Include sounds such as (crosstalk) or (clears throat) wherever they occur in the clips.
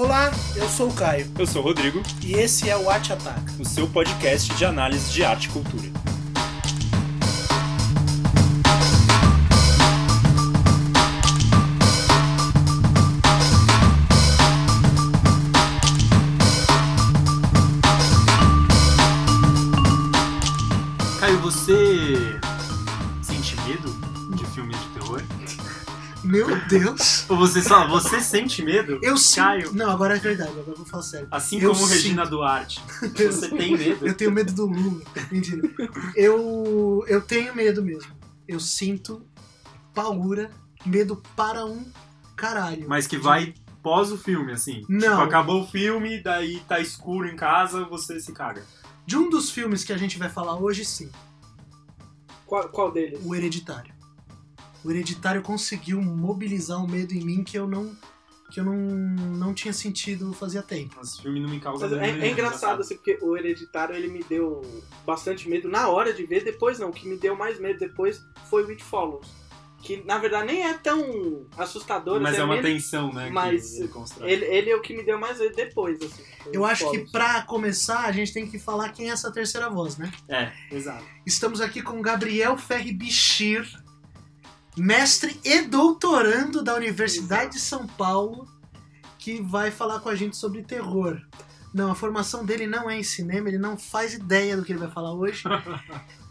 Olá, eu sou o Caio Eu sou o Rodrigo, e esse é o Arte Ataca. o seu podcast de análise de arte e cultura. Meu Deus! Ou você só, você sente medo? Eu sinto. Caio, Não, agora é verdade, agora eu vou falar sério. assim eu como Regina sinto. Duarte, Eu- você tem medo? Eu tenho medo do Lula. Mentira. Eu, eu tenho medo mesmo. Eu sinto paura, medo para um caralho. Mas que vai pós o filme, assim. Não. Tipo, acabou o filme, daí tá escuro em casa, você se caga. De um dos filmes que a gente vai falar hoje, sim. Qual, qual deles? O Hereditário. O Hereditário conseguiu mobilizar um medo em mim que eu não que eu não, não tinha sentido fazia tempo. Mas o filme não me causa medo. é, é engraçado, assim, porque o Hereditário ele me deu bastante medo na hora de ver, depois não. O que me deu mais medo depois foi o It Follows. Que na verdade nem é tão assustador. Mas assim, é uma tensão, né? mas que ele constrói. ele, ele é o que me deu mais medo depois, assim. Eu acho que pra começar a gente tem que falar quem é essa terceira voz, né? É, exato. Estamos aqui com Gabriel Ferri Bichir, mestre e doutorando da Universidade de São Paulo, que vai falar com a gente sobre terror. Não, a formação dele não é em cinema, ele não faz ideia do que ele vai falar hoje. (laughs)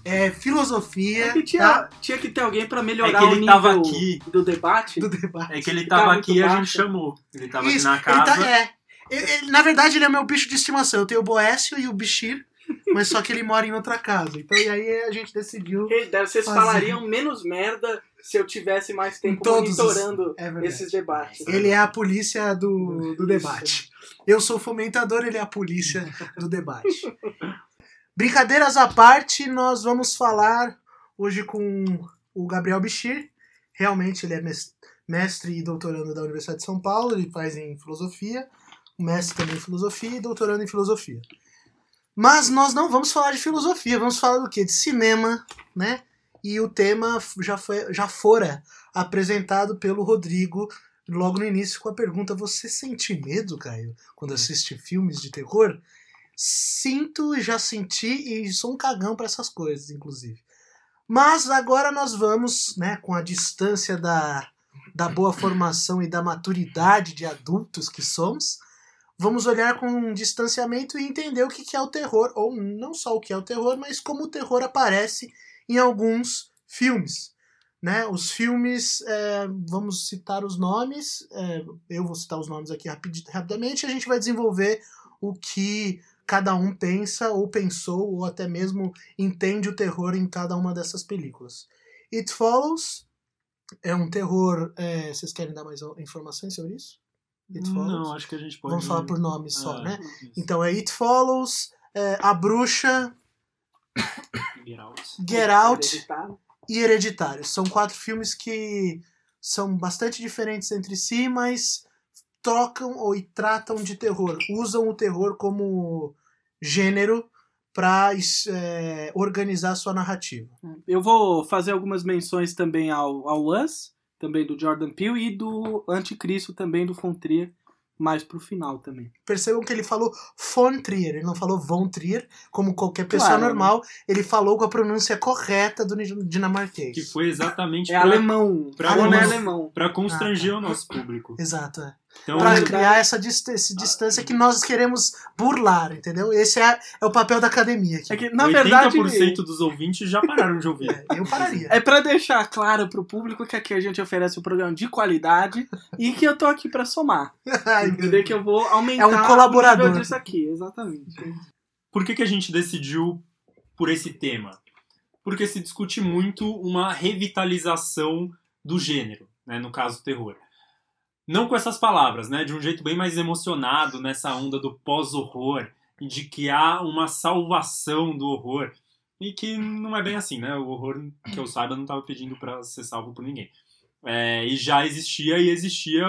É filosofia É que tinha, tá? tinha que ter alguém pra melhorar É que ele o nível tava aqui. do debate. do debate. É que ele Tá tava aqui e a gente chamou. Ele tava Isso, aqui na ele casa. tá, é. Ele- ele- na verdade, ele é meu bicho de estimação. Eu tenho o Boécio e o Bichir, mas só que ele mora em outra casa. Então, e aí a gente decidiu. Ele- Vocês Fazer. falariam menos merda se eu tivesse mais tempo todos os- monitorando É verdade. esses debates. Ele é a polícia do, do debate. Eu sou fomentador, ele é a polícia do debate. (laughs) Brincadeiras à parte, nós vamos falar hoje com o Gabriel Bichir. Realmente ele é mes- mestre e doutorando da Universidade de São Paulo, ele faz em filosofia, mestre também em filosofia e doutorando em filosofia. Mas nós não vamos falar de filosofia, vamos falar do quê? De cinema, né? E o tema já, foi, já fora apresentado pelo Rodrigo logo no início com a pergunta: Você sente medo, Caio, quando assiste filmes de terror? Sinto, já senti e sou um cagão para essas coisas, inclusive. Mas agora nós vamos, né, com a distância da, da boa formação e da maturidade de adultos que somos, vamos olhar com um distanciamento e entender o que que é o terror, ou não só o que é o terror, mas como o terror aparece em alguns filmes né? Os filmes, é, vamos citar os nomes, é, eu vou citar os nomes aqui rapid, rapidamente, e a gente vai desenvolver o que cada um pensa, ou pensou, ou até mesmo entende o terror em cada uma dessas películas. It Follows é um terror. é, vocês querem dar mais informações sobre isso? It Follows? Não, acho que a gente pode. Vamos falar por nomes só, Ah, né? isso. Então é It Follows, é, A Bruxa, Get out. Get Out Hereditário. e Hereditário. São quatro filmes que são bastante diferentes entre si, mas trocam ou e tratam de terror. Usam o terror como gênero para organizar sua narrativa. Eu vou fazer algumas menções também ao, ao Us, também do Jordan Peele, e do Anticristo também do Von Trier, mais pro final também. Percebam que ele falou von Trier, ele não falou von Trier, como qualquer pessoa Claro, né? normal. Ele falou com a pronúncia correta do dinamarquês. Que foi exatamente É pra, alemão. pra é alemão. pra constranger o nosso público. Exato, é. Então, Pra verdade- criar essa dist essa distância que nós queremos burlar, entendeu? Esse é, é o papel da academia aqui. É que, na 80% verdade, dos ouvintes já pararam de ouvir. (laughs) É, eu pararia. é pra deixar claro pro público que aqui a gente oferece um programa de qualidade e que eu tô aqui pra somar. (laughs) Entender que eu vou aumentar É um colaborador. o nível disso aqui, exatamente. Por que, que a gente decidiu por esse tema? Porque se discute muito uma revitalização do gênero, né, no caso terror. Não com essas palavras, né, de um jeito bem mais emocionado nessa onda do pós-horror de que há uma salvação do horror e que não é bem assim, né? O horror, que eu saiba, não estava pedindo para ser salvo por ninguém. É, e já existia e existia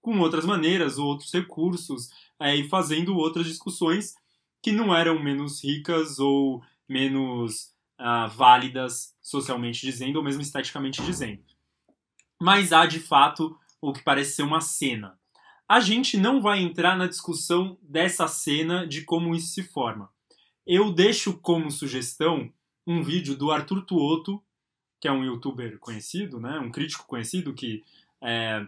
com outras maneiras, outros recursos, é, e fazendo outras discussões que não eram menos ricas ou menos ah, válidas socialmente dizendo, ou mesmo esteticamente dizendo. Mas há, de fato, o que parece ser uma cena. A gente não vai entrar na discussão dessa cena de como isso se forma. Eu deixo como sugestão um vídeo do Arthur Tuoto, que é um youtuber conhecido, né, um crítico conhecido que é,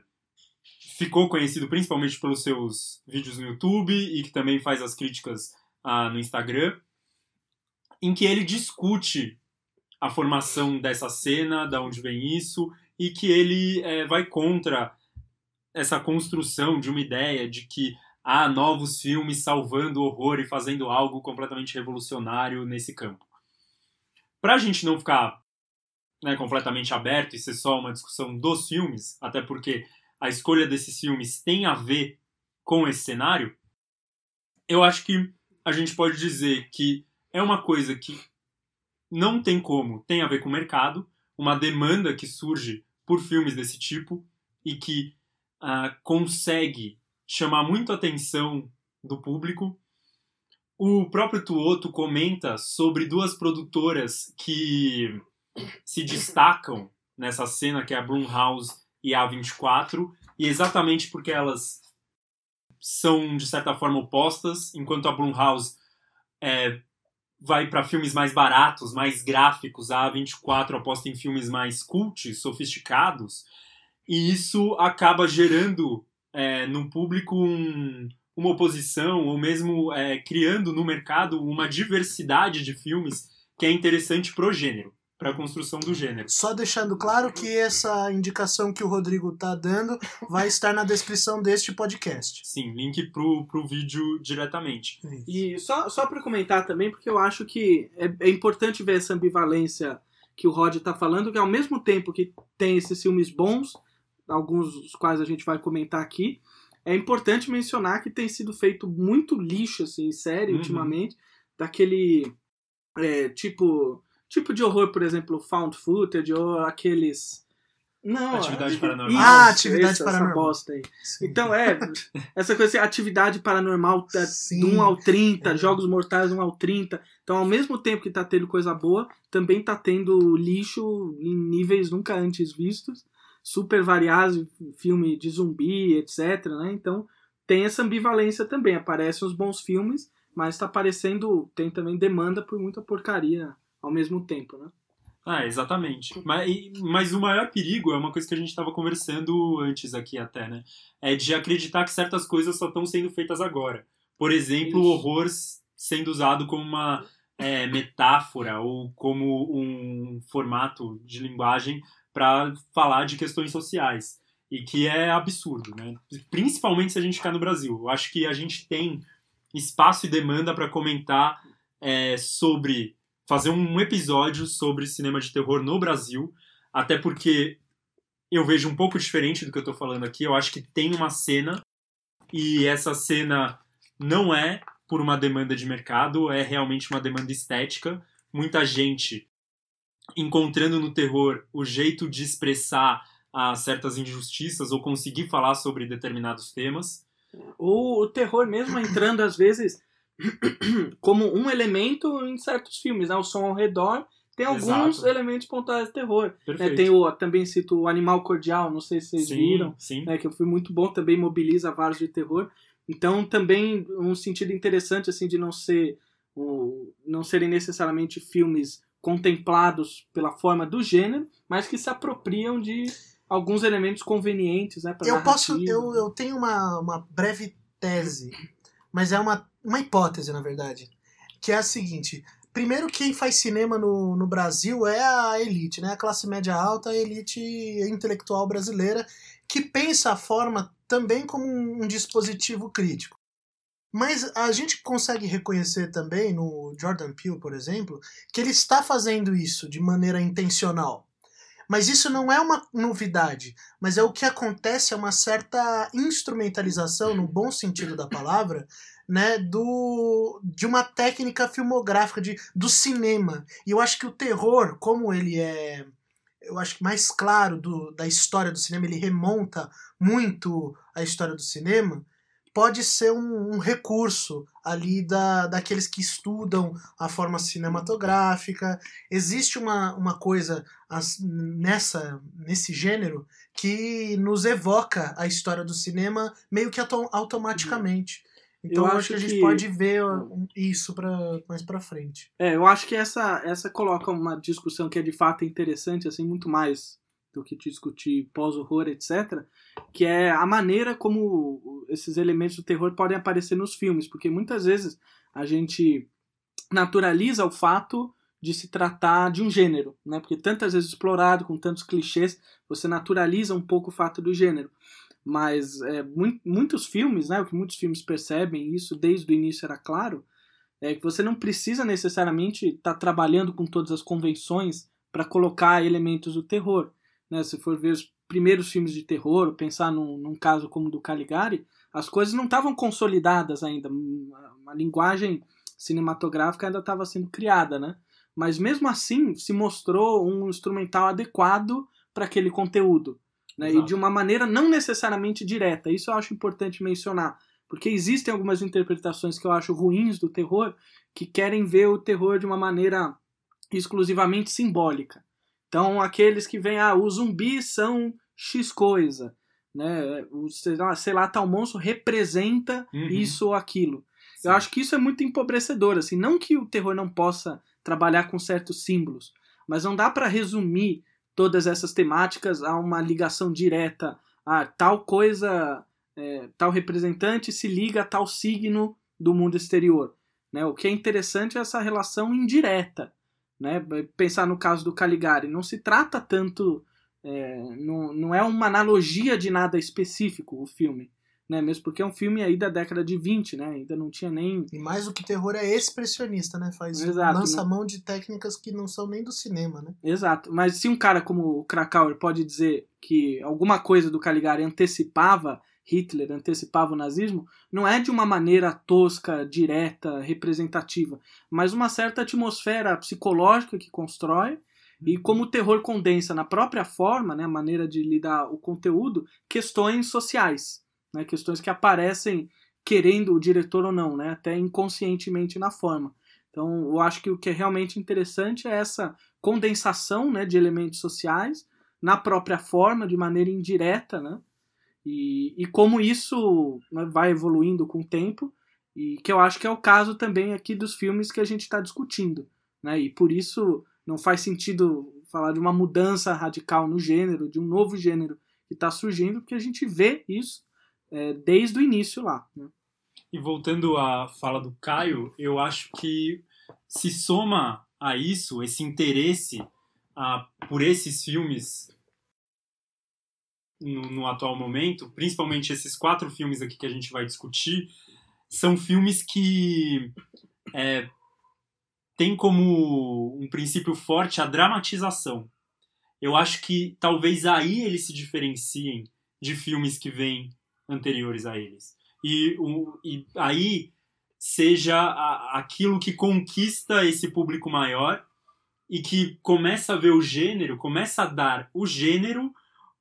ficou conhecido principalmente pelos seus vídeos no YouTube e que também faz as críticas ah, no Instagram, em que ele discute a formação dessa cena, da onde vem isso, e que ele é, vai contra essa construção de uma ideia de que há novos filmes salvando o horror e fazendo algo completamente revolucionário nesse campo. Para a gente não ficar né, completamente aberto e ser só uma discussão dos filmes, até porque a escolha desses filmes tem a ver com esse cenário, eu acho que a gente pode dizer que é uma coisa que não tem como, tem a ver com o mercado, uma demanda que surge por filmes desse tipo e que uh, consegue chamar muito a atenção do público. O próprio Tuoto comenta sobre duas produtoras que se destacam nessa cena, que é a Blumhouse e a A24, e exatamente porque elas são, de certa forma, opostas, enquanto a Blumhouse é, vai para filmes mais baratos, mais gráficos, a A24 aposta em filmes mais cult, sofisticados, e isso acaba gerando é, no público um, uma oposição, ou mesmo é, criando no mercado uma diversidade de filmes que é interessante pro gênero para a construção do gênero. Só deixando claro que essa indicação que o Rodrigo tá dando vai estar na descrição deste podcast. Sim, link pro, pro vídeo diretamente. E só, só para comentar também, porque eu acho que é, é importante ver essa ambivalência que o Rod tá falando, que ao mesmo tempo que tem esses filmes bons, alguns dos quais a gente vai comentar aqui, é importante mencionar que tem sido feito muito lixo assim, em série uhum. ultimamente, daquele é, tipo tipo de horror, por exemplo, found footage ou aqueles. Não, atividade paranormal. ah, atividade essa, paranormal. Essa bosta aí. Então, é, (laughs) essa coisa assim, atividade paranormal Sim. do 1 ao 30, é. jogos mortais 1 ao 30. Então, ao mesmo tempo que tá tendo coisa boa, também tá tendo lixo em níveis nunca antes vistos. Super variados, filme de zumbi, etc. Né? Então, tem essa ambivalência também. Aparecem os bons filmes, mas tá aparecendo. Tem também demanda por muita porcaria ao mesmo tempo, né? Ah, exatamente. Mas, mas o maior perigo é uma coisa que a gente estava conversando antes aqui até, né? É de acreditar que certas coisas só estão sendo feitas agora. Por exemplo, Isso. o horror sendo usado como uma é, metáfora ou como um formato de linguagem para falar de questões sociais. E que é absurdo, né? Principalmente se a gente ficar no Brasil. Eu acho que a gente tem espaço e demanda para comentar é, sobre fazer um episódio sobre cinema de terror no Brasil, até porque eu vejo um pouco diferente do que eu tô falando aqui. Eu acho que tem uma cena e essa cena não é por uma demanda de mercado, é realmente uma demanda estética. Muita gente encontrando no terror o jeito de expressar a certas injustiças ou conseguir falar sobre determinados temas. O, o terror mesmo entrando às vezes (clears throat) como um elemento em certos filmes, né? O som ao redor tem alguns Exato. elementos pontuais de terror. É, tem o, também cito o Animal Cordial, não sei se vocês sim, viram, sim. Né, que foi muito bom, também mobiliza vários de terror. Então também um sentido interessante assim de não ser o, não serem necessariamente filmes contemplados pela forma do gênero, mas que se apropriam de alguns elementos convenientes, né, Eu posso, eu, eu tenho uma, uma breve tese, mas é uma uma hipótese, na verdade, que é a seguinte. Primeiro, quem faz cinema no, no Brasil é a elite, né? A classe média alta, a elite intelectual brasileira, que pensa a forma também como um, um dispositivo crítico. Mas a gente consegue reconhecer também no Jordan Peele, por exemplo, que ele está fazendo isso de maneira intencional. Mas isso não é uma novidade, mas é o que acontece, é uma certa instrumentalização, no bom sentido da palavra, né, do, de uma técnica filmográfica de, do cinema. E eu acho que o terror, como ele é, eu acho que mais claro do, da história do cinema, ele remonta muito à história do cinema, pode ser um, um, recurso ali da, daqueles que estudam a forma cinematográfica. Existe uma, uma coisa as, nessa nesse gênero que nos evoca a história do cinema meio que automaticamente. Então eu acho que a gente que... pode ver isso pra, mais para frente. É, eu acho que essa, essa coloca uma discussão que é de fato interessante, assim, muito mais do que discutir pós-horror, etc., que é a maneira como esses elementos do terror podem aparecer nos filmes, porque muitas vezes a gente naturaliza o fato de se tratar de um gênero, né? Porque tantas vezes explorado com tantos clichês, você naturaliza um pouco o fato do gênero. Mas é, muito, muitos filmes, né? O que muitos filmes percebem, isso desde o início era claro, é que você não precisa necessariamente estar tá trabalhando com todas as convenções para colocar elementos do terror. Né? Se for ver os primeiros filmes de terror, pensar num, num caso como o do Caligari, as coisas não estavam consolidadas ainda. A linguagem cinematográfica ainda estava sendo criada, né? Mas mesmo assim se mostrou um instrumental adequado para aquele conteúdo. Né? E de uma maneira não necessariamente direta. Isso eu acho importante mencionar. Porque existem algumas interpretações que eu acho ruins do terror que querem ver o terror de uma maneira exclusivamente simbólica. Então, aqueles que vêm, ah, os zumbis são X coisa, né? O, sei lá, tal monstro representa uhum. isso ou aquilo. Sim. Eu acho que isso é muito empobrecedor, assim, não que o terror não possa trabalhar com certos símbolos, mas não dá para resumir todas essas temáticas a uma ligação direta a tal coisa, é, tal representante se liga a tal signo do mundo exterior. Né? O que é interessante é essa relação indireta né? Pensar no caso do Caligari, não se trata tanto. É, não, não é uma analogia de nada específico o filme. Né? Mesmo porque é um filme aí da década de 20, né? Ainda não tinha nem. E mais do que terror é expressionista, né? Faz Exato, lança mão de técnicas que não são nem do cinema, né? Exato. Mas se um cara como o Krakauer pode dizer que alguma coisa do Caligari antecipava Hitler antecipava o nazismo, não é de uma maneira tosca, direta, representativa, mas uma certa atmosfera psicológica que constrói e uhum. como o terror condensa na própria forma, né, a maneira de lidar o conteúdo, questões sociais, né, questões que aparecem querendo o diretor ou não, né, até inconscientemente na forma. Então, eu acho que o que é realmente interessante é essa condensação né, de elementos sociais na própria forma, de maneira indireta, né, e, e como isso né, vai evoluindo com o tempo, e que eu acho que é o caso também aqui dos filmes que a gente está discutindo. Né? E por isso não faz sentido falar de uma mudança radical no gênero, de um novo gênero que está surgindo, porque a gente vê isso é, desde o início lá. Né? E voltando à fala do Caio, eu acho que se soma a isso esse interesse ah, por esses filmes no, no, atual momento, principalmente esses quatro filmes aqui que a gente vai discutir, são filmes que é, têm como um princípio forte a dramatização. Eu acho que talvez aí eles se diferenciem de filmes que vêm anteriores a eles. E, o, e aí seja a, aquilo que conquista esse público maior e que começa a ver o gênero, começa a dar o gênero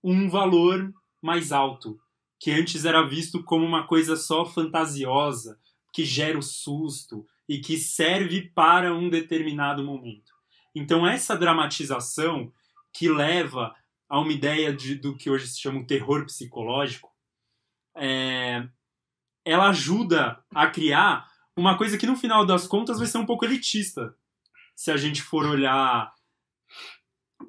um valor mais alto, que antes era visto como uma coisa só fantasiosa, que gera o susto e que serve para um determinado momento. Então, essa dramatização que leva a uma ideia de, do que hoje se chama o terror psicológico, é, ela ajuda a criar uma coisa que no final das contas vai ser um pouco elitista. Se a gente for olhar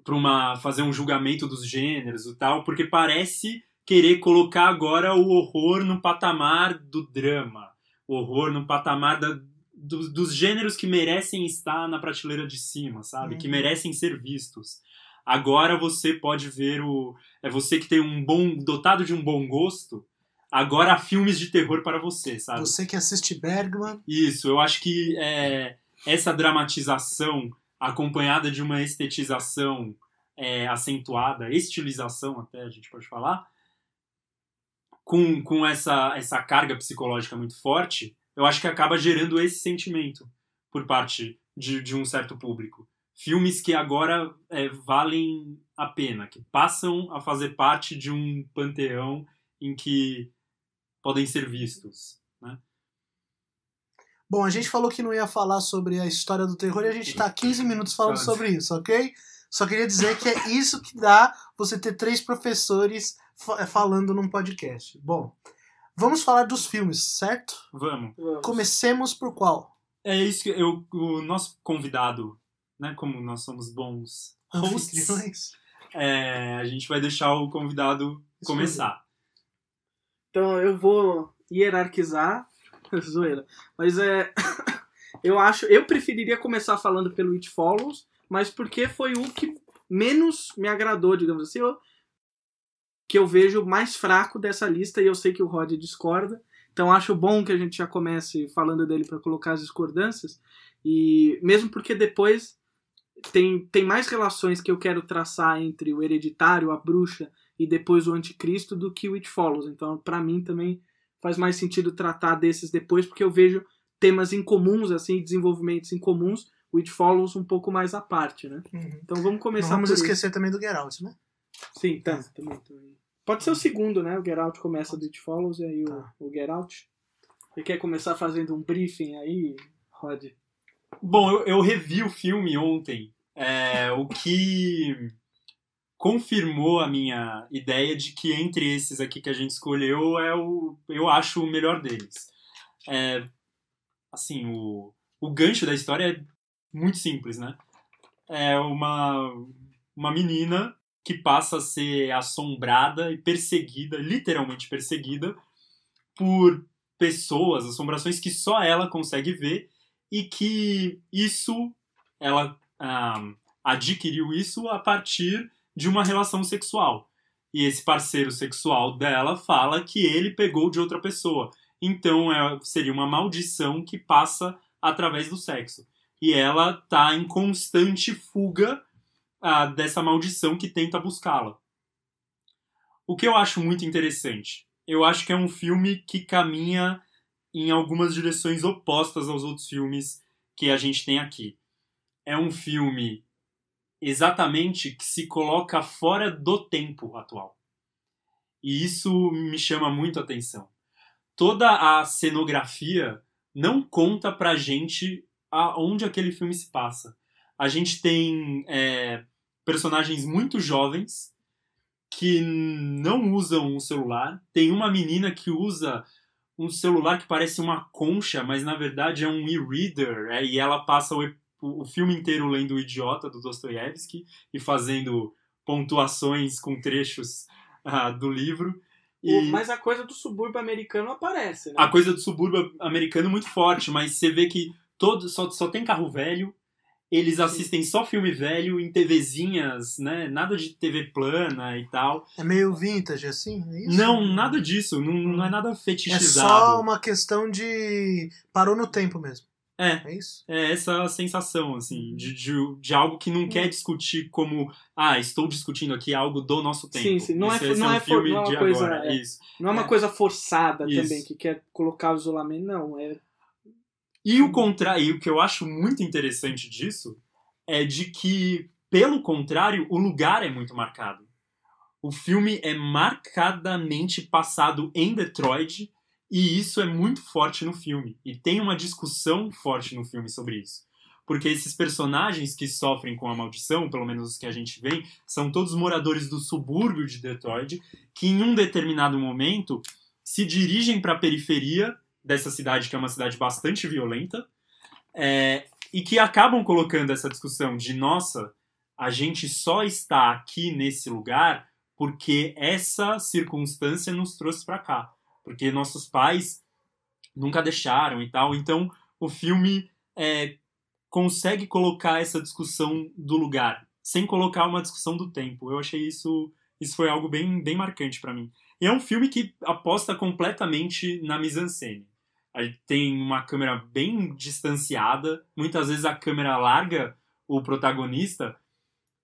para uma fazer um julgamento dos gêneros e tal, porque parece querer colocar agora o horror no patamar do drama, o horror no patamar da, do, dos gêneros que merecem estar na prateleira de cima, sabe? Uhum. Que merecem ser vistos. Agora você pode ver o é você que tem um bom dotado de um bom gosto. Agora há filmes de terror para você, sabe? Você que assiste Bergman. Isso, eu acho que é, essa dramatização acompanhada de uma estetização é, acentuada, estilização até a gente pode falar, com, com essa, essa carga psicológica muito forte, eu acho que acaba gerando esse sentimento por parte de, de um certo público. Filmes que agora é, valem a pena, que passam a fazer parte de um panteão em que podem ser vistos. Né? Bom, a gente falou que não ia falar sobre a história do terror e a gente tá 15 minutos falando sobre isso, ok? Só queria dizer que é isso que dá você ter três professores fa- falando num podcast. Bom, vamos falar dos filmes, certo? Vamos. Comecemos por qual? É isso que eu, o nosso convidado, né, como nós somos bons hosts, é, a gente vai deixar o convidado começar. Então eu vou hierarquizar. (laughs) Zoeira. Mas é. (coughs) eu acho. Eu preferiria começar falando pelo It Follows, mas porque foi o que menos me agradou, digamos assim. eu- que eu vejo mais fraco dessa lista e eu sei que o Rod discorda. Então acho bom que a gente já comece falando dele para colocar as discordâncias. E mesmo porque depois tem, tem mais relações que eu quero traçar entre o hereditário, a bruxa e depois o anticristo do que o It Follows. Então, para mim também faz mais sentido tratar desses depois, porque eu vejo temas incomuns, assim, desenvolvimentos incomuns, o It Follows um pouco mais à parte, né? Uhum. Então vamos Não começar vamos por isso. esquecer também do Get Out, né? Sim, tá, também, também. Pode ser o segundo, né? O Get Out começa do It Follows e aí Tá. o, o Get Out. Você quer começar fazendo um briefing aí, Rod? Bom, eu, eu revi o filme ontem, é, o que confirmou a minha ideia de que entre esses aqui que a gente escolheu é o, eu acho o melhor deles. É, assim, o, o gancho da história é muito simples, né? É uma, uma menina que passa a ser assombrada e perseguida, literalmente perseguida, por pessoas, assombrações que só ela consegue ver e que isso ela ah, adquiriu isso a partir de uma relação sexual. E esse parceiro sexual dela fala que ele pegou de outra pessoa. Então é, seria uma maldição que passa através do sexo. E ela tá em constante fuga ah, dessa maldição que tenta buscá-la. O que eu acho muito interessante. Eu acho que é um filme que caminha em algumas direções opostas aos outros filmes que a gente tem aqui. É um filme exatamente que se coloca fora do tempo atual. E isso me chama muito a atenção. Toda a cenografia não conta pra gente aonde aquele filme se passa. A gente tem é, personagens muito jovens que não usam um celular. Tem uma menina que usa um celular que parece uma concha, mas na verdade é um e-reader, é, e ela passa o, o filme inteiro lendo O Idiota, do Dostoiévski, e fazendo pontuações com trechos ah, do livro. E mas a coisa do subúrbio americano aparece, né? a coisa do subúrbio americano é muito forte, mas você vê que todo, só, só tem carro velho, eles assistem só filme velho em TVzinhas, né? Nada de TV plana e tal. É meio vintage, assim? É isso? Não, nada disso. Não, não é nada É fetichizado. só uma questão de. parou no tempo mesmo. É, É isso? é essa sensação, assim, de, de, de algo que não quer discutir como, ah, estou discutindo aqui algo do nosso tempo. Sim, sim, não é- Esse- esse não um é for- filme não é uma de coisa- agora, é. isso. Não é uma É. coisa forçada Isso. também, que quer colocar o isolamento, não. É E o contrário, e o que eu acho muito interessante disso é de que, pelo contrário, o lugar é muito marcado. O filme é marcadamente passado em Detroit e isso é muito forte no filme. E tem uma discussão forte no filme sobre isso. Porque esses personagens que sofrem com a maldição, pelo menos os que a gente vê, são todos moradores do subúrbio de Detroit, que em um determinado momento se dirigem para a periferia dessa cidade, que é uma cidade bastante violenta, é, e que acabam colocando essa discussão de nossa, a gente só está aqui nesse lugar porque essa circunstância nos trouxe para cá, porque nossos pais nunca deixaram e tal. Então o filme é, consegue colocar essa discussão do lugar sem colocar uma discussão do tempo. Eu achei isso isso foi algo bem bem marcante para mim. E é um filme que aposta completamente na mise-en-scène. Tem uma câmera bem distanciada, muitas vezes a câmera larga o protagonista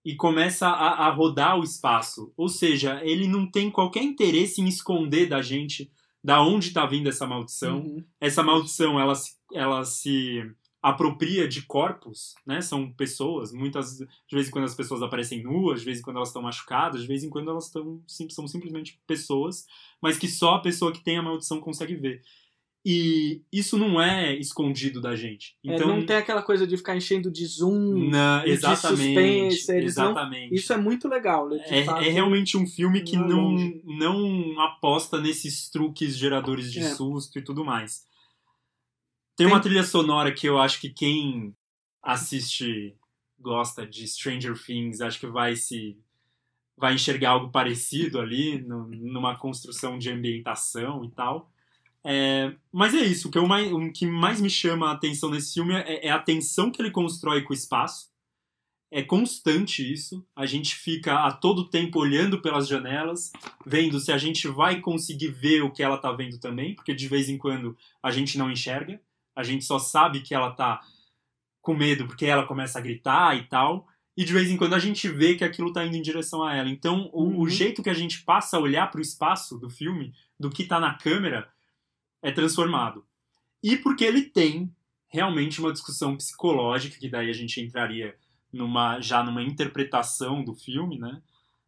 e começa a, a rodar o espaço. Ou seja, ele não tem qualquer interesse em esconder da gente da onde está vindo essa maldição. Uhum. Essa maldição ela, se- ela se apropria de corpos, né? São pessoas, muitas de vez em quando as pessoas aparecem nuas, de vez em quando elas estão machucadas, de vez em quando elas estão são simplesmente pessoas, mas que só a pessoa que tem a maldição consegue ver. E isso não é escondido da gente. Então é, não tem aquela coisa de ficar enchendo de zoom, não, exatamente, de suspense. exatamente. Não, isso é muito legal. É, é, realmente um filme que não, não, não aposta nesses truques geradores de é. susto e tudo mais. Tem, tem uma trilha sonora que eu acho que quem assiste, gosta de Stranger Things, acho que vai se vai enxergar algo parecido ali no, numa construção de ambientação e tal. É, mas é isso, o que, eu mais, o que mais me chama a atenção nesse filme é, é, a tensão que ele constrói com o espaço. É constante isso. A gente fica a todo tempo olhando pelas janelas, vendo se a gente vai conseguir ver o que ela tá vendo também, porque de vez em quando a gente não enxerga. A gente só sabe que ela tá com medo porque ela começa a gritar e tal. E de vez em quando a gente vê que aquilo tá indo em direção a ela. Então, o, uhum. o jeito que a gente passa a olhar para o espaço do filme, do que tá na câmera, é transformado. E porque ele tem realmente uma discussão psicológica, que daí a gente entraria numa, já numa interpretação do filme, né?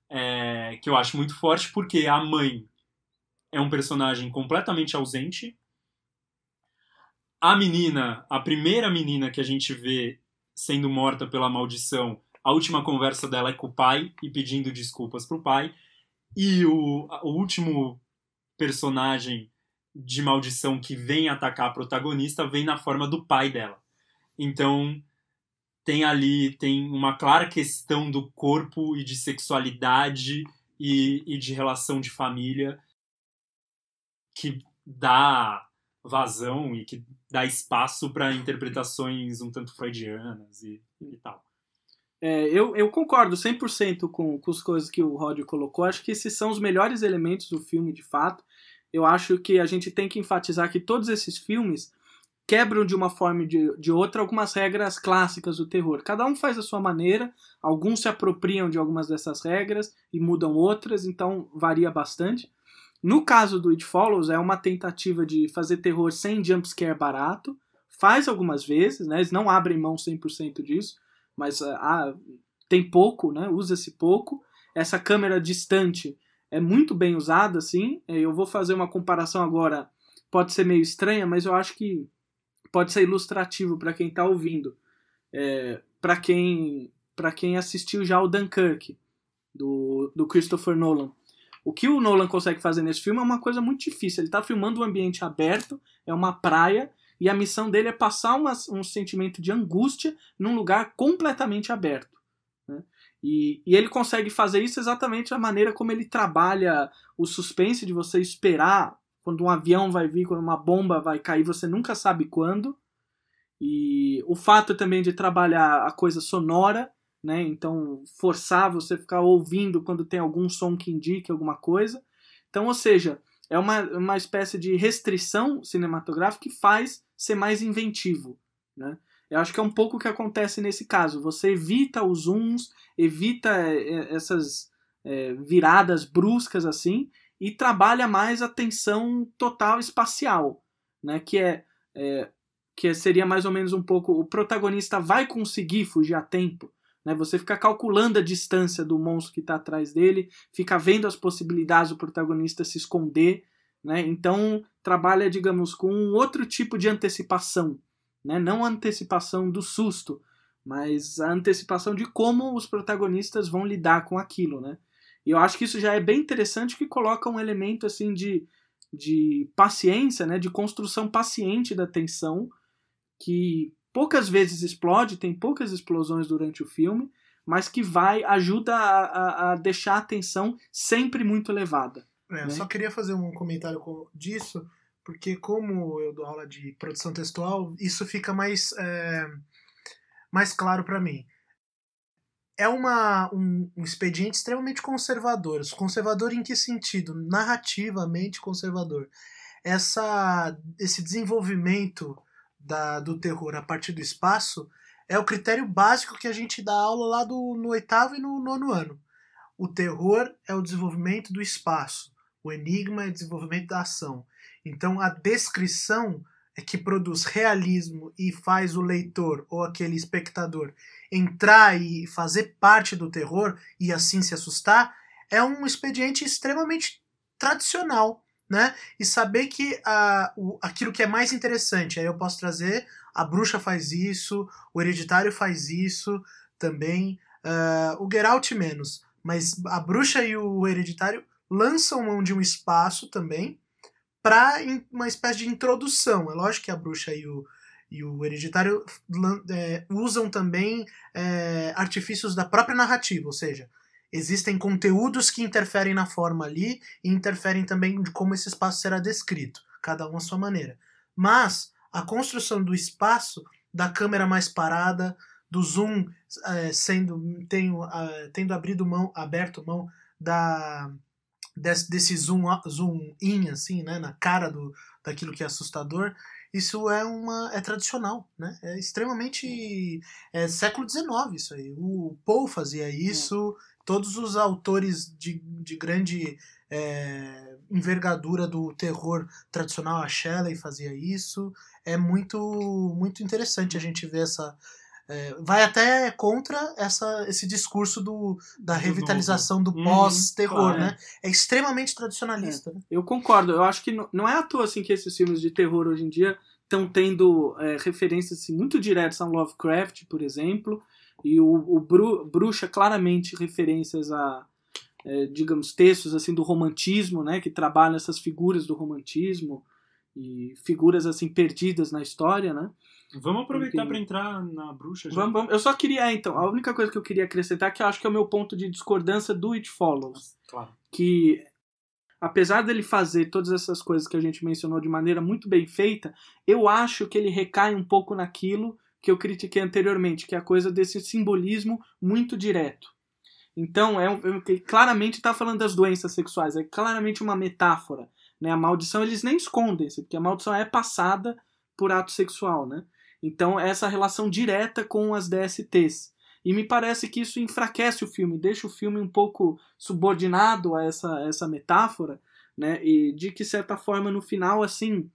É, que eu acho muito forte, porque a mãe é um personagem completamente ausente. A menina, a primeira menina que a gente vê sendo morta pela maldição, a última conversa dela é com o pai e pedindo desculpas pro pai. E o, o último personagem de maldição que vem atacar a protagonista vem na forma do pai dela. Então, tem ali tem uma clara questão do corpo e de sexualidade e, e de relação de família que dá vazão e que dá espaço para interpretações um tanto freudianas e, e tal. É, eu, eu concordo 100% com, com as coisas que o Roger colocou. Acho que esses são os melhores elementos do filme, de fato eu acho que a gente tem que enfatizar que todos esses filmes quebram de uma forma ou de, outra algumas regras clássicas do terror. Cada um faz a sua maneira, alguns se apropriam de algumas dessas regras e mudam outras, então varia bastante. No caso do It Follows, é uma tentativa de fazer terror sem jumpscare barato. Faz algumas vezes, né? Eles não abrem mão 100% disso, mas ah, tem pouco, né? Usa-se pouco. Essa câmera distante é muito bem usada, assim. É, eu vou fazer uma comparação agora, pode ser meio estranha, mas eu acho que pode ser ilustrativo para quem está ouvindo. É, para quem para quem assistiu já o Dunkirk do, do Christopher Nolan. O que o Nolan consegue fazer nesse filme é uma coisa muito difícil. Ele está filmando um ambiente aberto, é uma praia, e a missão dele é passar uma, um sentimento de angústia num lugar completamente aberto. E, e ele consegue fazer isso exatamente da maneira como ele trabalha o suspense de você esperar quando um avião vai vir, quando uma bomba vai cair, você nunca sabe quando. E o fato também de trabalhar a coisa sonora, né? Então, forçar você ficar ouvindo quando tem algum som que indique alguma coisa. Então, ou seja, é uma, uma espécie de restrição cinematográfica que faz ser mais inventivo, né? Eu acho que é um pouco o que acontece nesse caso. Você evita os zooms, evita é, é, essas é, viradas bruscas assim e trabalha mais a tensão total espacial, né? Que é, é, que seria mais ou menos um pouco o protagonista vai conseguir fugir a tempo. Né? Você fica calculando a distância do monstro que está atrás dele, fica vendo as possibilidades do protagonista se esconder. Né? Então trabalha, digamos, com um outro tipo de antecipação né? Não a antecipação do susto, mas a antecipação de como os protagonistas vão lidar com aquilo, né? E eu acho que isso já é bem interessante que coloca um elemento assim de, de paciência, né? De construção paciente da tensão que poucas vezes explode, tem poucas explosões durante o filme, mas que vai ajuda a, a, a deixar a tensão sempre muito elevada. É, né? Só queria fazer um comentário disso porque como eu dou aula de produção textual, isso fica mais, é, mais claro para mim. É uma, um, um, expediente extremamente conservador. Conservador em que sentido? Narrativamente conservador. Essa, esse desenvolvimento da, do terror a partir do espaço é o critério básico que a gente dá aula lá do, no oitavo e no nono ano. O terror é o desenvolvimento do espaço. O enigma é o desenvolvimento da ação. Então a descrição é que produz realismo e faz o leitor ou aquele espectador entrar e fazer parte do terror e assim se assustar, é um expediente extremamente tradicional, né? E saber que a, o, aquilo que é mais interessante, aí eu posso trazer, a bruxa faz isso, o hereditário faz isso também, uh, o Geralt menos, mas a bruxa e o hereditário lançam mão de um espaço também para uma espécie de introdução. É lógico que a bruxa e o, e o hereditário é, usam também é, artifícios da própria narrativa, ou seja, existem conteúdos que interferem na forma ali e interferem também de como esse espaço será descrito, cada um à sua maneira. Mas a construção do espaço, da câmera mais parada, do zoom é, sendo tenho, tendo abrido mão, aberto mão da desse, desse zoom, zoom in assim, né, na cara do, daquilo que é assustador, isso é uma é tradicional, né? É extremamente é século XIX isso aí. O Poe fazia isso, todos os autores de, de grande é, envergadura do terror tradicional, a Shelley fazia isso. É muito muito interessante a gente ver essa é, vai até contra essa, esse discurso do, da revitalização do, uhum. pós-terror, né? É extremamente tradicionalista. É. Né? Eu concordo. Eu acho que não, é à toa assim, que esses filmes de terror hoje em dia estão tendo é, referências assim, muito diretas a Lovecraft, por exemplo, e o, o Bru, Bruxa claramente referências a, é, digamos, textos assim do romantismo, né? Que trabalham essas figuras do romantismo e figuras assim perdidas na história, né? Vamos aproveitar para entrar na bruxa. Já. Vamos, vamos. Eu só queria, é, então, a única coisa que eu queria acrescentar é que eu acho que é o meu ponto de discordância do It Follows. Claro. Que apesar dele fazer todas essas coisas que a gente mencionou de maneira muito bem feita, eu acho que ele recai um pouco naquilo que eu critiquei anteriormente, que é a coisa desse simbolismo muito direto. Então, é, é claramente está falando das doenças sexuais, é claramente uma metáfora. Né? A maldição eles nem escondem, porque a maldição é passada por ato sexual, né? Então, essa relação direta com as DSTs. E me parece que isso enfraquece o filme, deixa o filme um pouco subordinado a essa, essa metáfora, né? E de que certa forma no final, assim,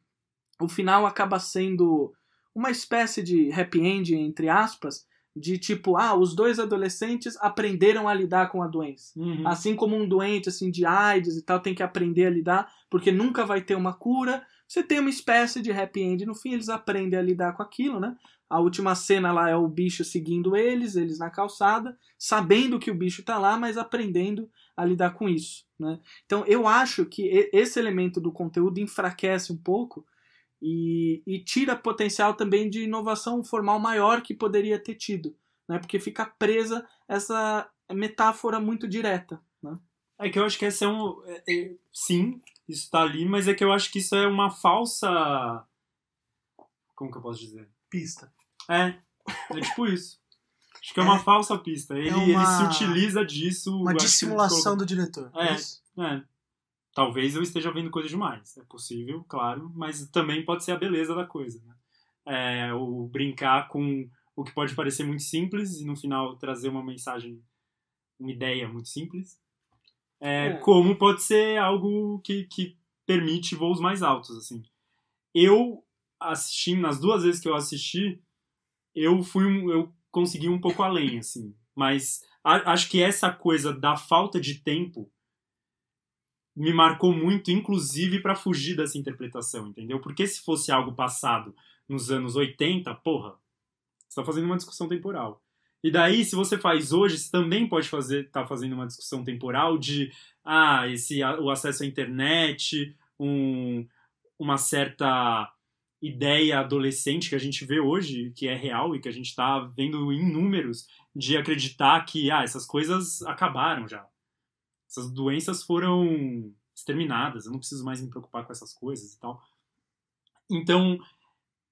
o final acaba sendo uma espécie de happy end, entre aspas, de tipo, ah, os dois adolescentes aprenderam a lidar com a doença. Uhum. Assim como um doente assim de AIDS e tal tem que aprender a lidar, porque nunca vai ter uma cura, você tem uma espécie de happy end. No fim, eles aprendem a lidar com aquilo, né? A última cena lá é o bicho seguindo eles, eles na calçada, sabendo que o bicho tá lá, mas aprendendo a lidar com isso, né? Então, eu acho que esse elemento do conteúdo enfraquece um pouco e, e tira potencial também de inovação formal maior que poderia ter tido, né? Porque fica presa essa metáfora muito direta, né? É que eu acho que esse é um. É, é, sim, isso tá ali, mas é que eu acho que isso é uma falsa. Como que eu posso dizer? Pista. É, é tipo isso. Acho que é, é uma falsa pista. Ele, é uma... ele se utiliza disso. Uma dissimulação do diretor. É, é, Talvez eu esteja vendo coisa demais. É possível, claro, mas também pode ser a beleza da coisa. Né? É, o brincar com o que pode parecer muito simples e no final trazer uma mensagem, uma ideia muito simples. É, é. Como pode ser algo que, que permite voos mais altos, assim. Eu assisti, nas duas vezes que eu assisti, eu fui um, eu consegui um pouco além, assim. Mas a, acho que essa coisa da falta de tempo me marcou muito, inclusive para fugir dessa interpretação, entendeu? Porque se fosse algo passado nos anos 80, porra, você tá fazendo uma discussão temporal. E daí, se você faz hoje, você também pode fazer, tá fazendo uma discussão temporal de ah, esse, o acesso à internet, um, uma certa ideia adolescente que a gente vê hoje, que é real e que a gente está vendo em números, de acreditar que ah, essas coisas acabaram já. Essas doenças foram exterminadas, eu não preciso mais me preocupar com essas coisas e tal. Então,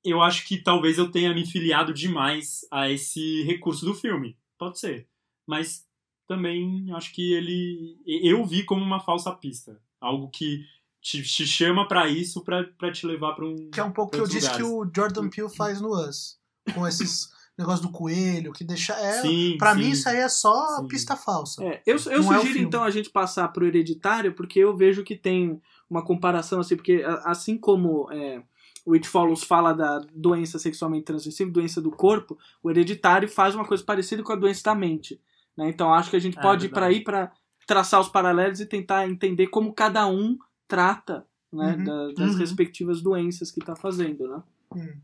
eu acho que talvez eu tenha me filiado demais a esse recurso do filme. Pode ser. Mas também acho que ele. Eu vi como uma falsa pista. Algo que te, te chama para isso, para te levar para um. Que é um pouco que eu lugares. disse que o Jordan Peele faz no Us. Com (laughs) esses. negócio do coelho, que deixa. É, sim, pra sim. mim, isso aí é só sim. pista falsa. É, eu eu Não é sugiro, é então, a gente passar pro hereditário, porque eu vejo que tem uma comparação assim, porque assim como. É, o It Follows fala da doença sexualmente transmissível, doença do corpo, o hereditário faz uma coisa parecida com a doença da mente. Né? Então acho que a gente É, pode ir para aí para traçar os paralelos e tentar entender como cada um trata né, Uhum, da- das uhum. respectivas doenças que está fazendo. Né? Hum.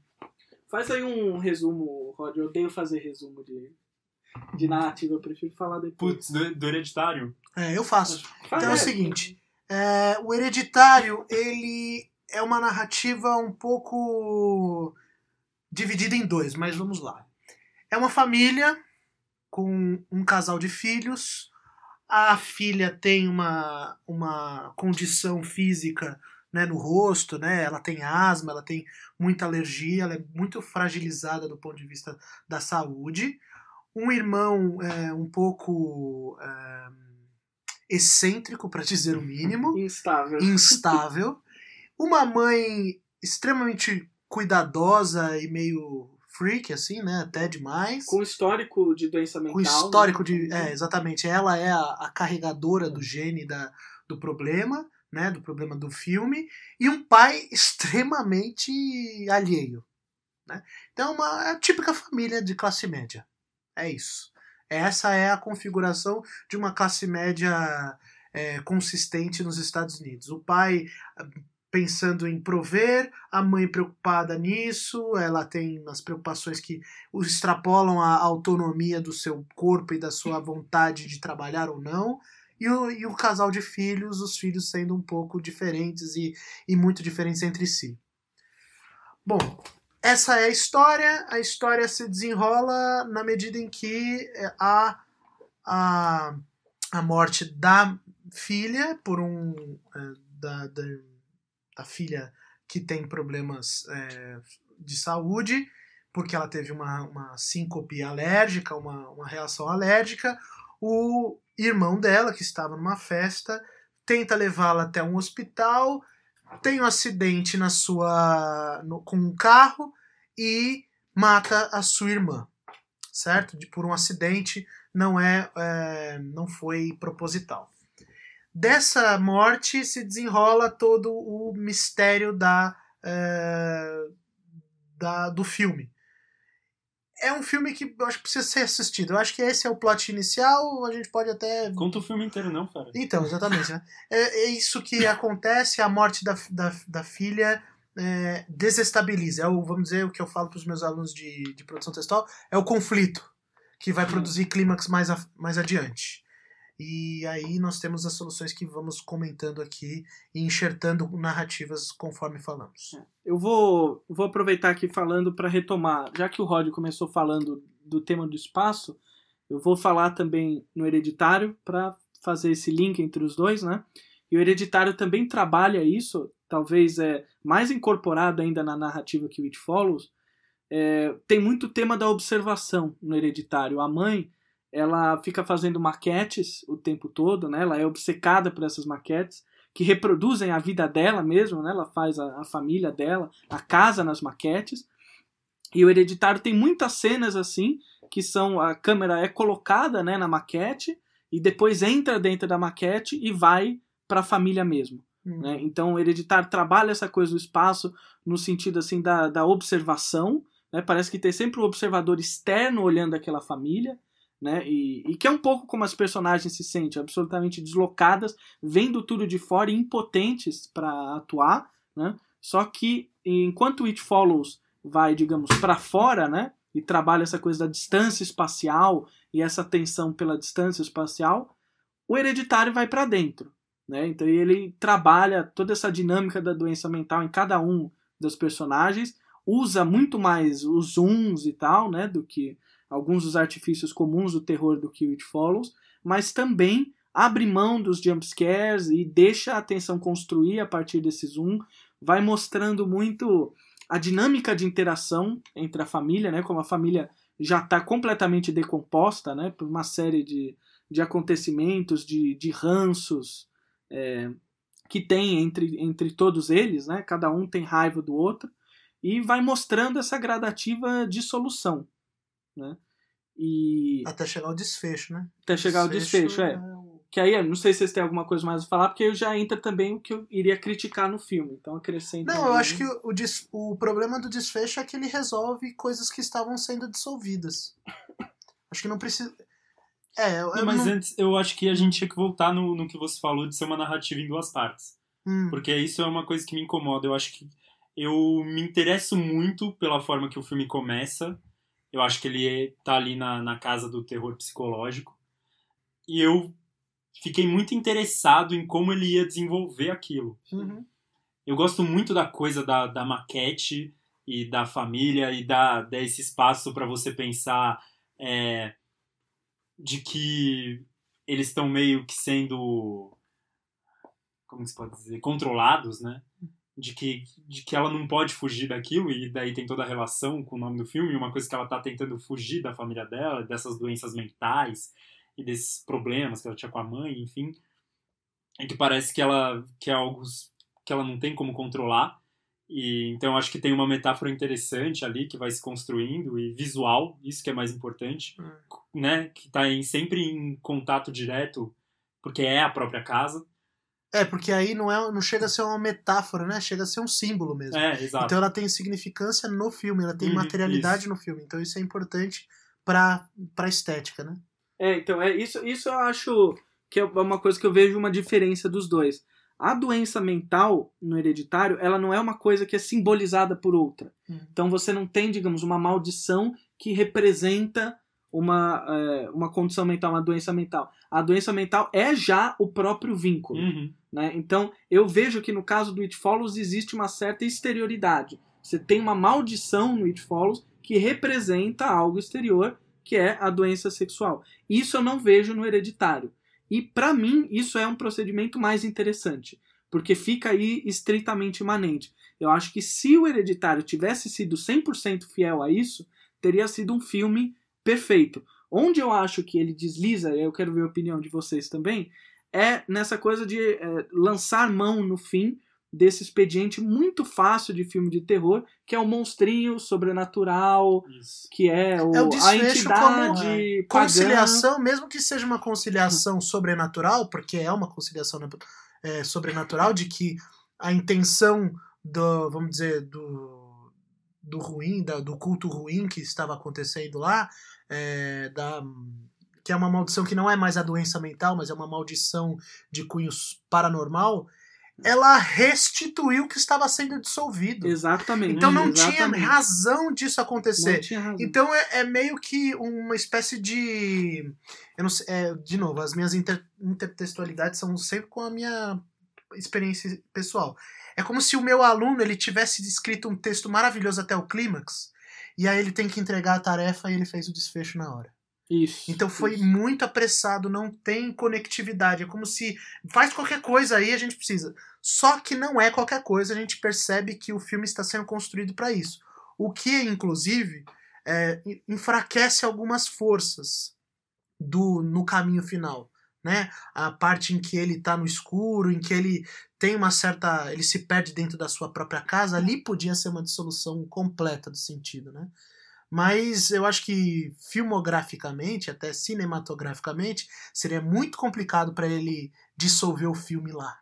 Faz aí um resumo, Rod. Eu odeio fazer resumo de, de narrativa, eu prefiro falar depois. Putz, do, do hereditário? É, eu faço. Então é o seguinte, é, o Hereditário, ele é uma narrativa um pouco dividida em dois, mas vamos lá. É uma família com um casal de filhos. A filha tem uma, uma condição física né, no rosto, né? Ela tem asma, ela tem muita alergia, ela é muito fragilizada do ponto de vista da saúde. Um irmão é, um pouco é, excêntrico, para dizer o mínimo, Instável. instável. Uma mãe extremamente cuidadosa e meio freak, assim, né? Até demais. Com histórico de doença mental. Com histórico né? de. É, exatamente. Ela é a, a carregadora do gene da, do problema, né? Do problema do filme. E um pai (laughs) extremamente alheio. Né? Então, uma é a típica família de classe média. É isso. Essa é a configuração de uma classe média é, consistente nos Estados Unidos. O pai pensando em prover, a mãe preocupada nisso, ela tem as preocupações que extrapolam a autonomia do seu corpo e da sua vontade de trabalhar ou não. E o, e o casal de filhos, os filhos sendo um pouco diferentes e, e muito diferentes entre si. Bom, essa é a história. A história se desenrola na medida em que é, há a, a morte da filha por um. é, da, da, da filha que tem problemas é, de saúde, porque ela teve uma, uma síncope alérgica, uma, uma reação alérgica. O irmão dela, que estava numa festa, tenta levá-la até um hospital, tem um acidente na sua no- com um carro e mata a sua irmã, certo? De, por um acidente, não é, é, não foi proposital. Dessa morte se desenrola todo o mistério da, é, da do filme. É um filme que eu acho que precisa ser assistido. Eu acho que esse é o plot inicial. A gente pode até Conta o filme inteiro, não, fera? então, exatamente. Né? É, é isso que acontece, a morte da, da, da filha é, desestabiliza. É o, vamos dizer, o que eu falo para os meus alunos de, de produção textual, é o conflito que vai produzir clímax mais, a- mais adiante. E aí nós temos as soluções que vamos comentando aqui e enxertando narrativas conforme falamos. Eu vou, vou aproveitar aqui falando para retomar, já que o Rod começou falando do tema do espaço, eu vou falar também no Hereditário para fazer esse link entre os dois, né? E o Hereditário também trabalha isso, talvez é mais incorporado ainda na narrativa que o It Follows. É, tem muito tema da observação no Hereditário. A mãe, ela fica fazendo maquetes o tempo todo, né? Ela é obcecada por essas maquetes que reproduzem a vida dela mesmo, né? Ela faz a, a família dela, a casa nas maquetes. E o Hereditário tem muitas cenas assim, que são a câmera é colocada, né, na maquete e depois entra dentro da maquete e vai para a família mesmo. Hum. Né? Então o Hereditário trabalha essa coisa do espaço no sentido assim da, da observação, né? Parece que tem sempre um observador externo olhando aquela família, né? E, e que é um pouco como as personagens se sentem, absolutamente deslocadas, vendo tudo de fora e impotentes para atuar, né? Só que enquanto It Follows vai, digamos, para fora, né? E trabalha essa coisa da distância espacial e essa tensão pela distância espacial, o Hereditário vai para dentro, né? Então ele trabalha toda essa dinâmica da doença mental em cada um dos personagens, usa muito mais os zooms e tal, né, do que alguns dos artifícios comuns do terror do que It Follows, mas também abre mão dos jump scares e deixa a atenção construir a partir desse zoom, vai mostrando muito a dinâmica de interação entre a família, né, como a família já está completamente decomposta, né, por uma série de, de acontecimentos, de, de ranços é, que tem entre, entre todos eles, né, cada um tem raiva do outro, e vai mostrando essa gradativa dissolução, né? E Até chegar ao desfecho, né? até chegar ao desfecho, é. o- que aí, eu não sei se vocês têm alguma coisa mais a falar, porque eu já entra também o que eu iria criticar no filme. Então acrescenta. Não, eu acho que o, o, des- o problema do desfecho é que ele resolve coisas que estavam sendo dissolvidas. (laughs) Acho que não precisa. É, eu, Não, eu mas não... antes, eu acho que a gente tinha que voltar no, no que você falou de ser uma narrativa em duas partes. Hum, Porque isso é uma coisa que me incomoda. Eu acho que eu me interesso muito pela forma que o filme começa. Eu acho que ele é- tá ali na, na casa do terror psicológico. E eu fiquei muito interessado em como ele ia desenvolver aquilo. uhum. Eu gosto muito da coisa da, da maquete e da família e dá, dá esse espaço para você pensar é, de que eles estão meio que sendo como se pode dizer controlados, né? De que, de que ela não pode fugir daquilo, e daí tem toda a relação com o nome do filme, uma coisa que ela tá tentando fugir da família dela, dessas doenças mentais e desses problemas que ela tinha com a mãe, enfim. E que parece que ela que é algo que ela não tem como controlar. E então acho que tem uma metáfora interessante ali que vai se construindo e visual, isso que é mais importante, Hum. né? Que tá em, sempre em contato direto, porque é a própria casa. É, porque aí não, é, não chega a ser uma metáfora, né? Chega a ser um símbolo mesmo. É, exato. Então ela tem significância no filme, ela tem Uhum, materialidade isso. no filme. Então isso é importante pra, pra estética, né? É, então, é isso, isso eu acho que é uma coisa que eu vejo uma diferença dos dois. A doença mental no hereditário, ela não é uma coisa que é simbolizada por outra. Hum. Então você não tem, digamos, uma maldição que representa uma, é, uma condição mental, uma doença mental. A doença mental é já o próprio vínculo. Uhum. Né? Então, eu vejo que no caso do It Follows existe uma certa exterioridade. Você tem uma maldição no It Follows que representa algo exterior, que é a doença sexual. Isso eu não vejo no hereditário. E para mim, isso é um procedimento mais interessante, porque fica aí estritamente imanente. Eu acho que se o hereditário tivesse sido 100% fiel a isso, teria sido um filme perfeito. Onde eu acho que ele desliza, e eu quero ver a opinião de vocês também, é nessa coisa de é, lançar mão no fim desse expediente muito fácil de filme de terror, que é o monstrinho sobrenatural, Isso. que é, o, É o a desfecho como, entidade pagã. Conciliação, mesmo que seja uma conciliação sobrenatural, porque é uma conciliação né, é, sobrenatural, de que a intenção do, vamos dizer, do, do ruim, da- do culto ruim que estava acontecendo lá, é, da, que é uma maldição que não é mais a doença mental, mas é uma maldição de cunho paranormal, ela restituiu o que estava sendo dissolvido. Exatamente. Então não exatamente. tinha razão disso acontecer. Razão. Então é, é meio que uma espécie de. Eu não sei, é, de novo, as minhas inter- intertextualidades são sempre com a minha experiência pessoal. É como se o meu aluno ele tivesse escrito um texto maravilhoso até o clímax, e aí ele tem que entregar a tarefa e ele fez o desfecho na hora. Isso. Então foi isso. muito apressado, não tem conectividade. É como se faz qualquer coisa aí, a gente precisa. Só que não é qualquer coisa, a gente percebe que o filme está sendo construído para isso. O que, inclusive, é, en- enfraquece algumas forças do no caminho final. Né? A parte em que ele está no escuro, em que ele tem uma certa. ele se perde dentro da sua própria casa, ali podia ser uma dissolução completa do sentido. Né? Mas eu acho que filmograficamente, até cinematograficamente, seria muito complicado para ele dissolver o filme lá.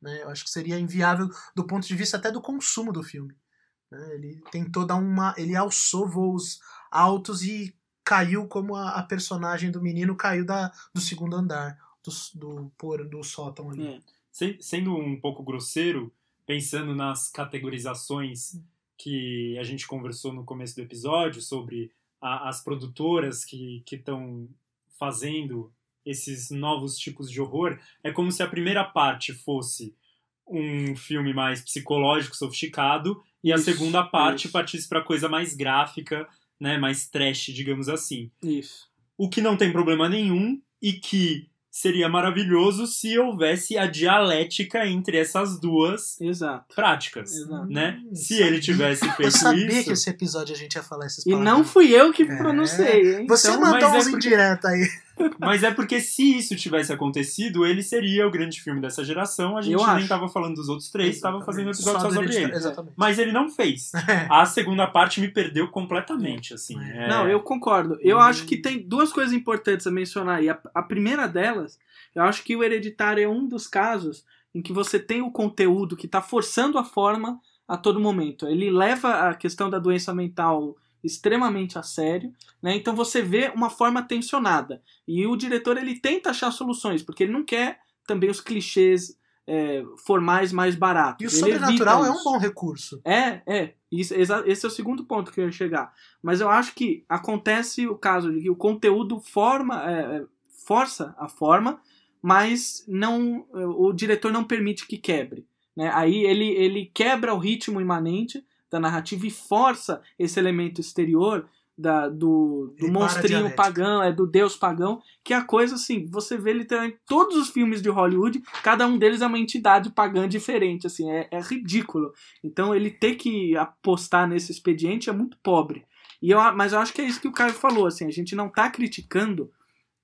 Né? Eu acho que seria inviável do ponto de vista até do consumo do filme. né? Ele tentou dar uma. Ele alçou voos altos e caiu como a, a personagem do menino caiu da, do segundo andar, do, do, por- do sótão ali. É. Sen- Sendo um pouco grosseiro, pensando nas categorizações que a gente conversou no começo do episódio sobre a- as produtoras que estão fazendo esses novos tipos de horror, é como se a primeira parte fosse um filme mais psicológico, sofisticado, e a Isso, segunda parte isso. partisse para coisa mais gráfica, né, mais trash, digamos assim Isso. o que não tem problema nenhum e que seria maravilhoso se houvesse a dialética entre essas duas Exato. práticas, Exato. né? Hum, Se sabia. ele tivesse Eu feito sabia isso, que esse episódio a gente ia falar essas E palavras. não fui eu que É. pronunciei, hein? Você Então, mandou mas é porque- indiretos aí. Mas é porque se isso tivesse acontecido, ele seria o grande filme dessa geração. A gente Eu nem acho. tava falando dos outros três, estava fazendo episódio Só só sobre ele. Exatamente. Mas ele não fez. (laughs) É. A segunda parte me perdeu completamente, assim. É- Não, eu concordo. Eu Hum. acho que tem duas coisas importantes a mencionar aí. A, a primeira delas Eu acho que o Hereditário é um dos casos em que você tem o conteúdo que está forçando a forma a todo momento. Ele leva a questão da doença mental extremamente a sério, né? Então você vê uma forma tensionada. E o diretor ele tenta achar soluções, porque ele não quer também os clichês é, formais mais baratos. E o Ele sobrenatural é um bom recurso. É, é. Isso, esse é o segundo ponto que eu ia chegar. Mas eu acho que acontece o caso de que o conteúdo forma, é, é, força a forma, mas não é, o diretor não permite que quebre. Né? Aí ele, ele quebra o ritmo imanente da narrativa e força esse elemento exterior da, do, do monstrinho pagão, é do deus pagão, que é a coisa assim, você vê literalmente todos os filmes de Hollywood, cada um deles é uma entidade pagã diferente, assim, é, é ridículo. Então ele ter que apostar nesse expediente é muito pobre. E eu, mas eu acho que é isso que o Caio falou, assim, a gente não está criticando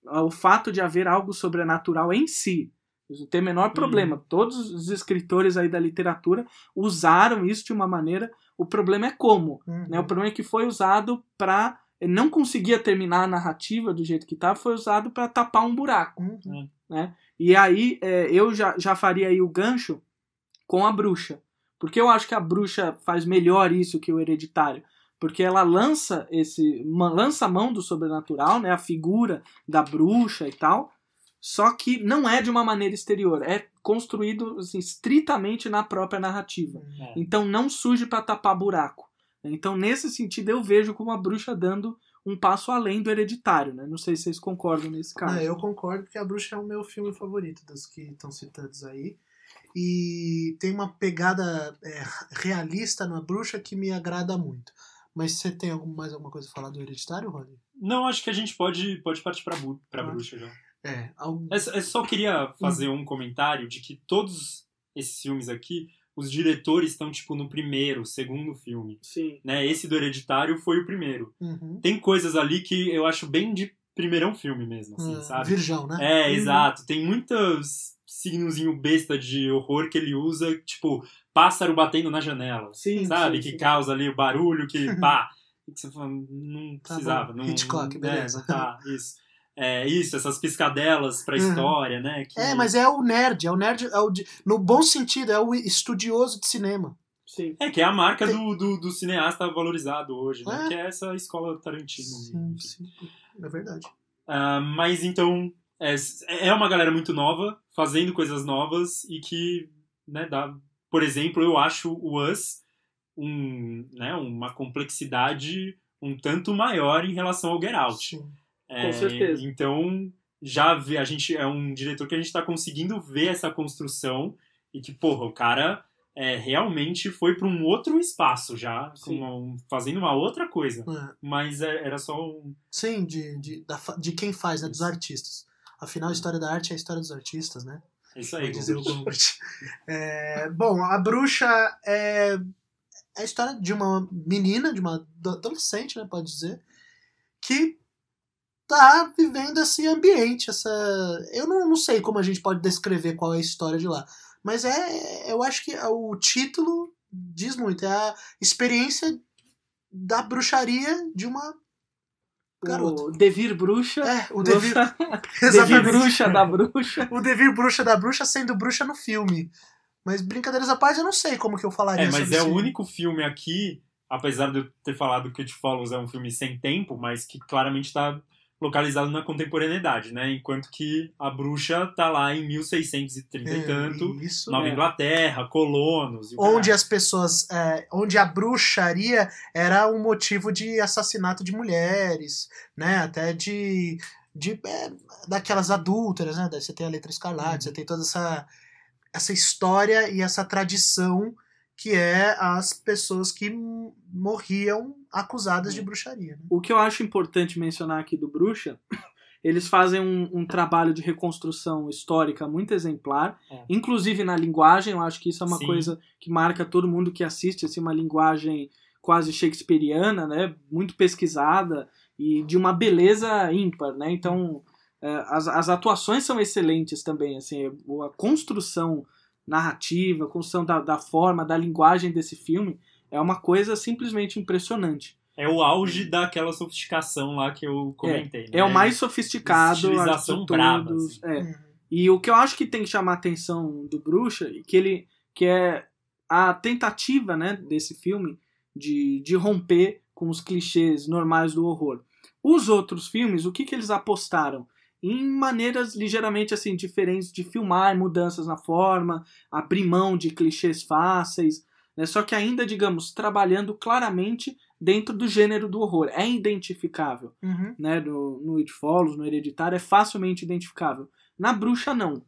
ah, o fato de haver algo sobrenatural em si. Não tem o menor problema. Todos os escritores aí da literatura usaram isso de uma maneira. O problema é como. Uhum. Né? O problema é que foi usado para não conseguia terminar a narrativa do jeito que estava, foi usado para tapar um buraco. Uhum. E aí é, eu já, já faria aí o gancho com a bruxa. Porque eu acho que a bruxa faz melhor isso que o hereditário. Porque ela lança esse. lança a mão do sobrenatural, né? A figura da bruxa e tal. Só que não é de uma maneira exterior. É construído assim, estritamente na própria narrativa. É. Então não surge para tapar buraco. Então, nesse sentido, eu vejo como a bruxa dando um passo além do hereditário. Né? Não sei se vocês concordam nesse caso. Ah, eu concordo que A Bruxa é o meu filme favorito dos que estão citados aí. E tem uma pegada é, realista na Bruxa que me agrada muito. Mas você tem algum- mais alguma coisa a falar do Hereditário, Rony? Não, acho que a gente pode, pode partir pra Ah. bruxa já. É, algum... Eu, eu só queria fazer um comentário de que todos esses filmes aqui, os diretores estão, tipo, no primeiro, segundo filme. Sim. Né? Esse do Hereditário foi o primeiro. Uhum. Tem coisas ali que eu acho bem de primeirão filme mesmo, assim, Ah, sabe? Virgão, né? É, Uhum. exato. Tem muitos signozinho besta de horror que ele usa, tipo, pássaro batendo na janela. Sim, sabe? sim, que sim. causa ali o barulho que (laughs) pá. Que você fala, não Tá precisava. bom. não, Hitchcock, é, beleza. não tá, isso. É, isso, essas piscadelas pra Uhum. história, né? que- É, mas é o nerd, é o nerd, é o de- no bom sentido, é o estudioso de cinema. Sim. É, que é a marca Tem- do, do, do cineasta valorizado hoje, né? É. Que é essa escola Tarantino. Sim, sim, é verdade. Ah, mas então, é, é uma galera muito nova, fazendo coisas novas e que, né, dá. Por exemplo, eu acho o Us um, né, uma complexidade um tanto maior em relação ao Get Out. Sim. É, certeza. Então, já vê, a gente é um diretor que a gente tá conseguindo ver essa construção e que, porra, o cara é, realmente foi para um outro espaço já, com Sim. um- fazendo uma outra coisa. É. Mas é- era só um. Sim, de, de, da de quem faz, né? Dos artistas. Afinal, a história da arte é a história dos artistas, né? É isso aí, dizer o. É, bom, a bruxa é é a história de uma menina, de uma ado- adolescente, né, pode dizer, que tá vivendo esse ambiente, essa... Eu não, não sei como a gente pode descrever qual é a história de lá, mas é, eu acho que o título diz muito, é a experiência da bruxaria de uma garota. O Devir Bruxa. É, o Devir, (laughs) Devir. Bruxa da Bruxa. o Devir bruxa da bruxa sendo bruxa no filme. Mas brincadeiras à parte, eu não sei como que eu falaria É, mas sobre é o único filme aqui, apesar de eu ter falado que It Follows é um filme sem tempo, mas que claramente está localizado na contemporaneidade, né? Enquanto que a bruxa tá lá em 1630 e É, tanto, Isso. Nova é. Inglaterra, colonos. E Onde as pessoas. é, onde a bruxaria era um motivo de assassinato de mulheres, né? Até de. de é, daquelas adúlteras, né? Daí você tem a letra escarlate, Uhum. você tem toda essa, essa história e essa tradição que é as pessoas que morriam acusadas de bruxaria. né? O que eu acho importante mencionar aqui do Bruxa, (laughs) eles fazem um, um trabalho de reconstrução histórica muito exemplar, É. inclusive na linguagem, eu acho que isso é uma Sim. coisa que marca todo mundo que assiste, assim, uma linguagem quase shakespeariana, né, muito pesquisada e de uma beleza ímpar, né, então é, as, as atuações são excelentes também, assim, a construção narrativa, a construção da, da forma, da linguagem desse filme é uma coisa simplesmente impressionante. É o auge daquela sofisticação lá que eu comentei. É né? o mais sofisticado, Estilização braba, todos. assim. é. Uhum. E o que eu acho que tem que chamar a atenção do Bruxa, que ele que é a tentativa né, desse filme de, de romper com os clichês normais do horror. Os outros filmes, o que, que eles apostaram? Em maneiras ligeiramente assim diferentes de filmar, mudanças na forma, abrir mão de clichês fáceis, né? só que ainda, digamos, trabalhando claramente dentro do gênero do horror. É identificável. Uhum. Né? No, no It Follows, no Hereditário, é facilmente identificável. Na Bruxa, não.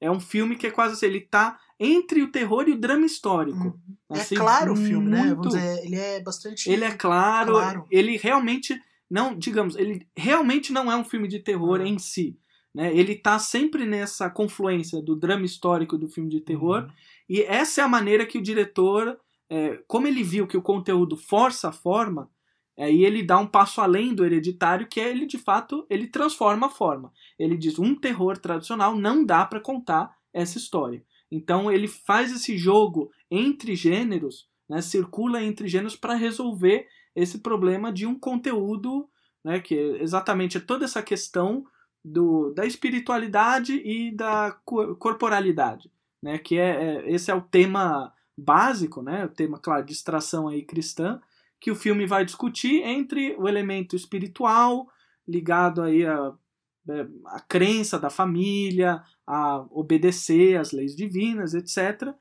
É um filme que é quase assim, ele tá entre o terror e o drama histórico. Uhum. Assim, é claro o filme, né? Vamos dizer, ele é bastante. Ele é claro, Claro. ele realmente não, digamos, ele realmente não é um filme de terror Uhum. em si. Né? Ele tá sempre nessa confluência do drama histórico e do filme de terror. Uhum. E essa é a maneira que o diretor, é, como ele viu que o conteúdo força a forma, aí ele dá um passo além do hereditário, que é ele de fato ele transforma a forma. Ele diz um terror tradicional não dá para contar essa história. Então ele faz esse jogo entre gêneros, né, circula entre gêneros para resolver esse problema de um conteúdo, né, que é exatamente toda essa questão do, da espiritualidade e da co- corporalidade né, que é, é- esse é o tema básico, né, o tema, claro, de extração aí cristã, que o filme vai discutir entre o elemento espiritual ligado aí a, é, a crença da família, a obedecer às leis divinas, etc,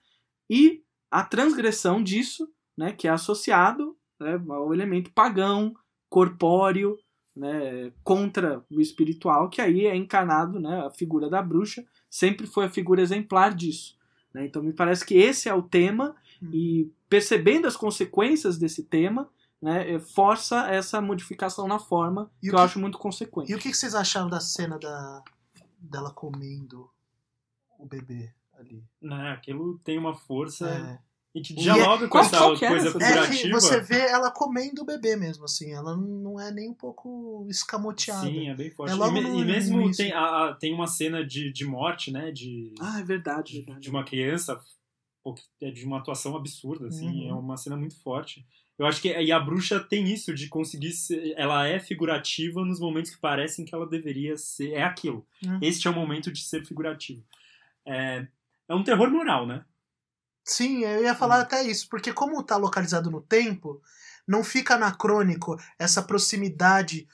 e a transgressão disso, né, que é associado né, ao elemento pagão, corpóreo, né, contra o espiritual, que aí é encarnado, né, a figura da bruxa sempre foi a figura exemplar disso. né? Então me parece que esse é o tema Hum. e percebendo as consequências desse tema, né, eh, força essa modificação na forma E que o eu que- acho muito consequente. E o que que vocês acharam da cena da dela comendo o bebê ali? Né, aquilo tem uma força É. e que E dialoga é- com essa que é coisa essa É que figurativa. você vê ela comendo o bebê mesmo, assim. Ela não é nem um pouco escamoteada. Sim, é bem forte. É logo e, no e mesmo tem, a, a- tem uma cena de, de morte, né? De, Ah, é verdade, de, verdade. de uma criança, pô, que é de uma atuação absurda, assim. Uhum. É uma cena muito forte. Eu acho que e a bruxa tem isso de conseguir ser, ela é figurativa nos momentos que parecem que ela deveria ser. É aquilo. Uhum. Este é o momento de ser figurativo. É, é um terror moral, né? Sim, eu ia falar até isso, porque como tá localizado no tempo, não fica anacrônico essa proximidade,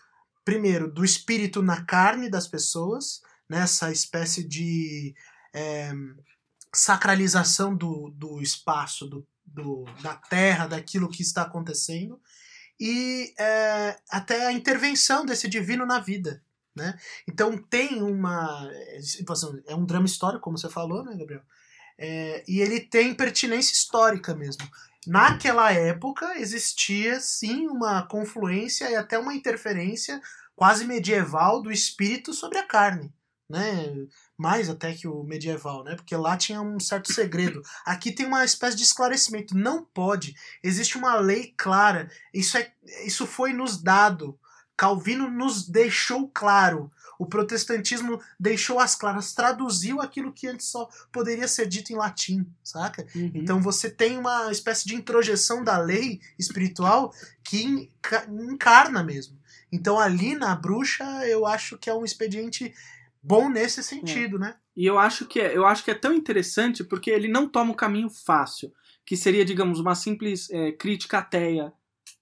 primeiro, do espírito na carne das pessoas, né, essa espécie de é, sacralização do, do espaço, do, do- da terra, daquilo que está acontecendo, e é, até a intervenção desse divino na vida. Né? Então tem uma. É um drama histórico, como você falou, né, Gabriel? É, e ele tem pertinência histórica mesmo. Naquela época existia sim uma confluência e até uma interferência quase medieval do espírito sobre a carne, né? Mais até que o medieval, né? Porque lá tinha um certo segredo. Aqui tem uma espécie de esclarecimento. Não pode. Existe uma lei clara. Isso é, isso foi nos dado. Calvino nos deixou claro. O protestantismo deixou as claras, traduziu aquilo que antes só poderia ser dito em latim, saca? Uhum. Então você tem uma espécie de introjeção da lei espiritual que enca- encarna mesmo. Então ali na bruxa eu acho que é um expediente bom nesse sentido, né? E eu acho que é, eu acho que é tão interessante porque ele não toma o caminho fácil, que seria, digamos, uma simples é, crítica ateia,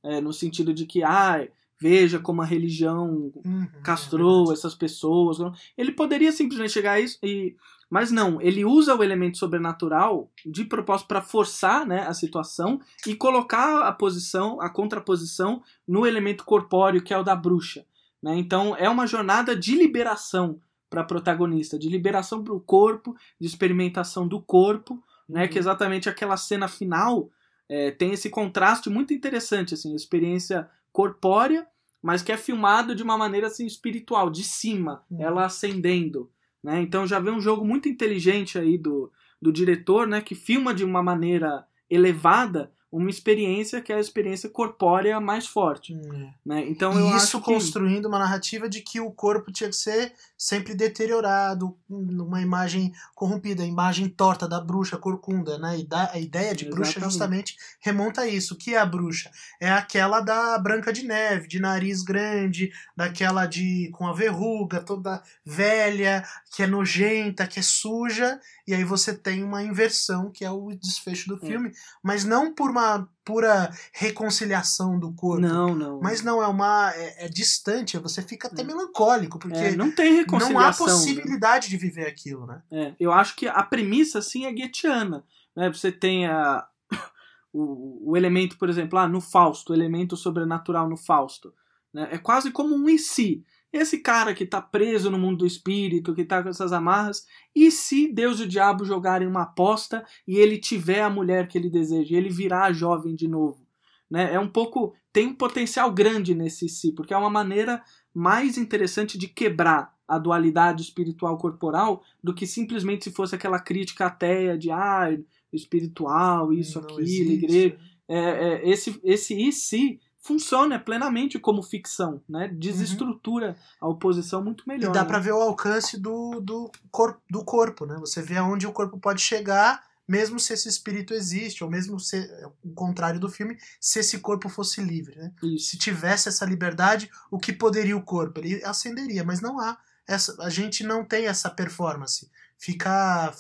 é, no sentido de que, ah, veja como a religião Uhum, castrou é essas pessoas. Ele poderia simplesmente chegar a isso e. Mas não, ele usa o elemento sobrenatural de propósito para forçar né, a situação e colocar a posição, a contraposição no elemento corpóreo que é o da bruxa. Né? Então é uma jornada de liberação para a protagonista, de liberação para o corpo, de experimentação do corpo, né? Que exatamente aquela cena final é, tem esse contraste muito interessante, assim, a experiência corpórea, mas que é filmado de uma maneira assim espiritual, de cima, Uhum. ela ascendendo, né? Então já vê um jogo muito inteligente aí do, do diretor, né? Que filma de uma maneira elevada, uma experiência que é a experiência corpórea mais forte. Hum. Né? Então eu isso acho que... construindo uma narrativa de que o corpo tinha que ser sempre deteriorado, uma imagem corrompida, a imagem torta da bruxa corcunda, né? E da, a ideia de bruxa Exatamente. justamente remonta a isso. O que é a bruxa? É aquela da Branca de Neve, de nariz grande, daquela de com a verruga, toda velha, que é nojenta, que é suja, e aí você tem uma inversão, que é o desfecho do É. filme, mas não por uma pura reconciliação do corpo. Não, não. Mas não, é uma. É, é distante, você fica até É. melancólico, porque É, não tem reconciliação. não há né? possibilidade de viver aquilo, né? É, eu acho que a premissa, assim, é Goetheana. Né? Você tem a, (laughs) o, o elemento, por exemplo, ah, no Fausto, o elemento sobrenatural no Fausto. Né? É quase como um e se. Esse cara que tá preso no mundo do espírito, que tá com essas amarras, e se Deus e o diabo jogarem uma aposta e ele tiver a mulher que ele deseja, e ele virar jovem de novo? Né? É um pouco. Tem um potencial grande nesse si, porque é uma maneira mais interessante de quebrar a dualidade espiritual corporal do que simplesmente se fosse aquela crítica ateia de ah, espiritual, isso, Não aquilo, existe. igreja. É, é, esse, esse e se funciona plenamente como ficção, né? Desestrutura a oposição muito melhor. Uhum. E dá né? pra ver o alcance do, do, cor, do corpo, né? Você vê aonde o corpo pode chegar, mesmo se esse espírito existe, ou mesmo se, o contrário do filme, se esse corpo fosse livre, né? Isso. Se tivesse essa liberdade, o que poderia o corpo? Ele acenderia, mas não há. Essa, a gente não tem essa performance. Fica.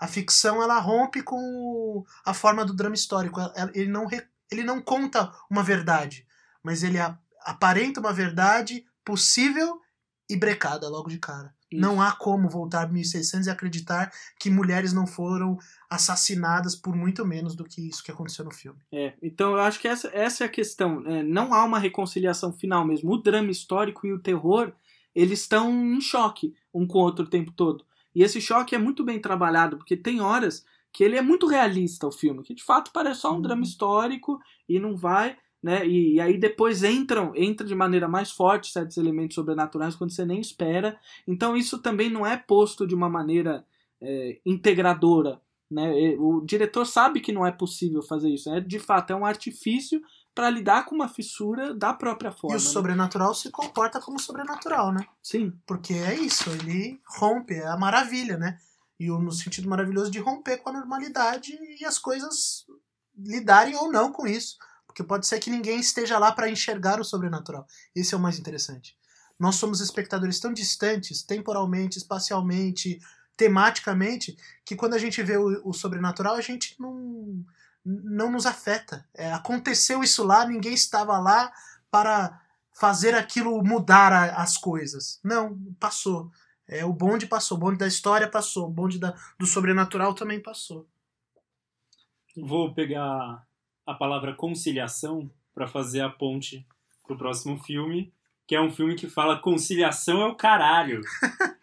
A ficção ela rompe com a forma do drama histórico. Ele não, ele não conta uma verdade, mas ele a- aparenta uma verdade possível e brecada logo de cara. Isso. Não há como voltar 1600 e acreditar que mulheres não foram assassinadas por muito menos do que isso que aconteceu no filme. É, então eu acho que essa, essa é a questão. É, não há uma reconciliação final mesmo. O drama histórico e o terror, eles estão em choque um com o outro o tempo todo. E esse choque é muito bem trabalhado, porque tem horas que ele é muito realista, o filme, que de fato parece só um Uhum. drama histórico e não vai, né? E, e aí depois entram, entra de maneira mais forte certos elementos sobrenaturais quando você nem espera. Então isso também não é posto de uma maneira é, integradora. Né? O diretor sabe que não é possível fazer isso. É, de fato, é um artifício para lidar com uma fissura da própria forma. e o né? sobrenatural se comporta como sobrenatural, né? Sim, Porque é isso, ele rompe, é a maravilha, né? E no sentido maravilhoso de romper com a normalidade e as coisas lidarem ou não com isso. Porque pode ser que ninguém esteja lá para enxergar o sobrenatural. Esse é o mais interessante. Nós somos espectadores tão distantes, temporalmente, espacialmente, tematicamente, que quando a gente vê o, o sobrenatural, a gente não, não nos afeta. É, aconteceu isso lá, ninguém estava lá para fazer aquilo mudar a- as coisas. Não, passou. É, o bonde passou, o bonde da história passou, o bonde da, do sobrenatural também passou. Vou pegar a palavra conciliação para fazer a ponte pro próximo filme, que é um filme que fala conciliação é o caralho.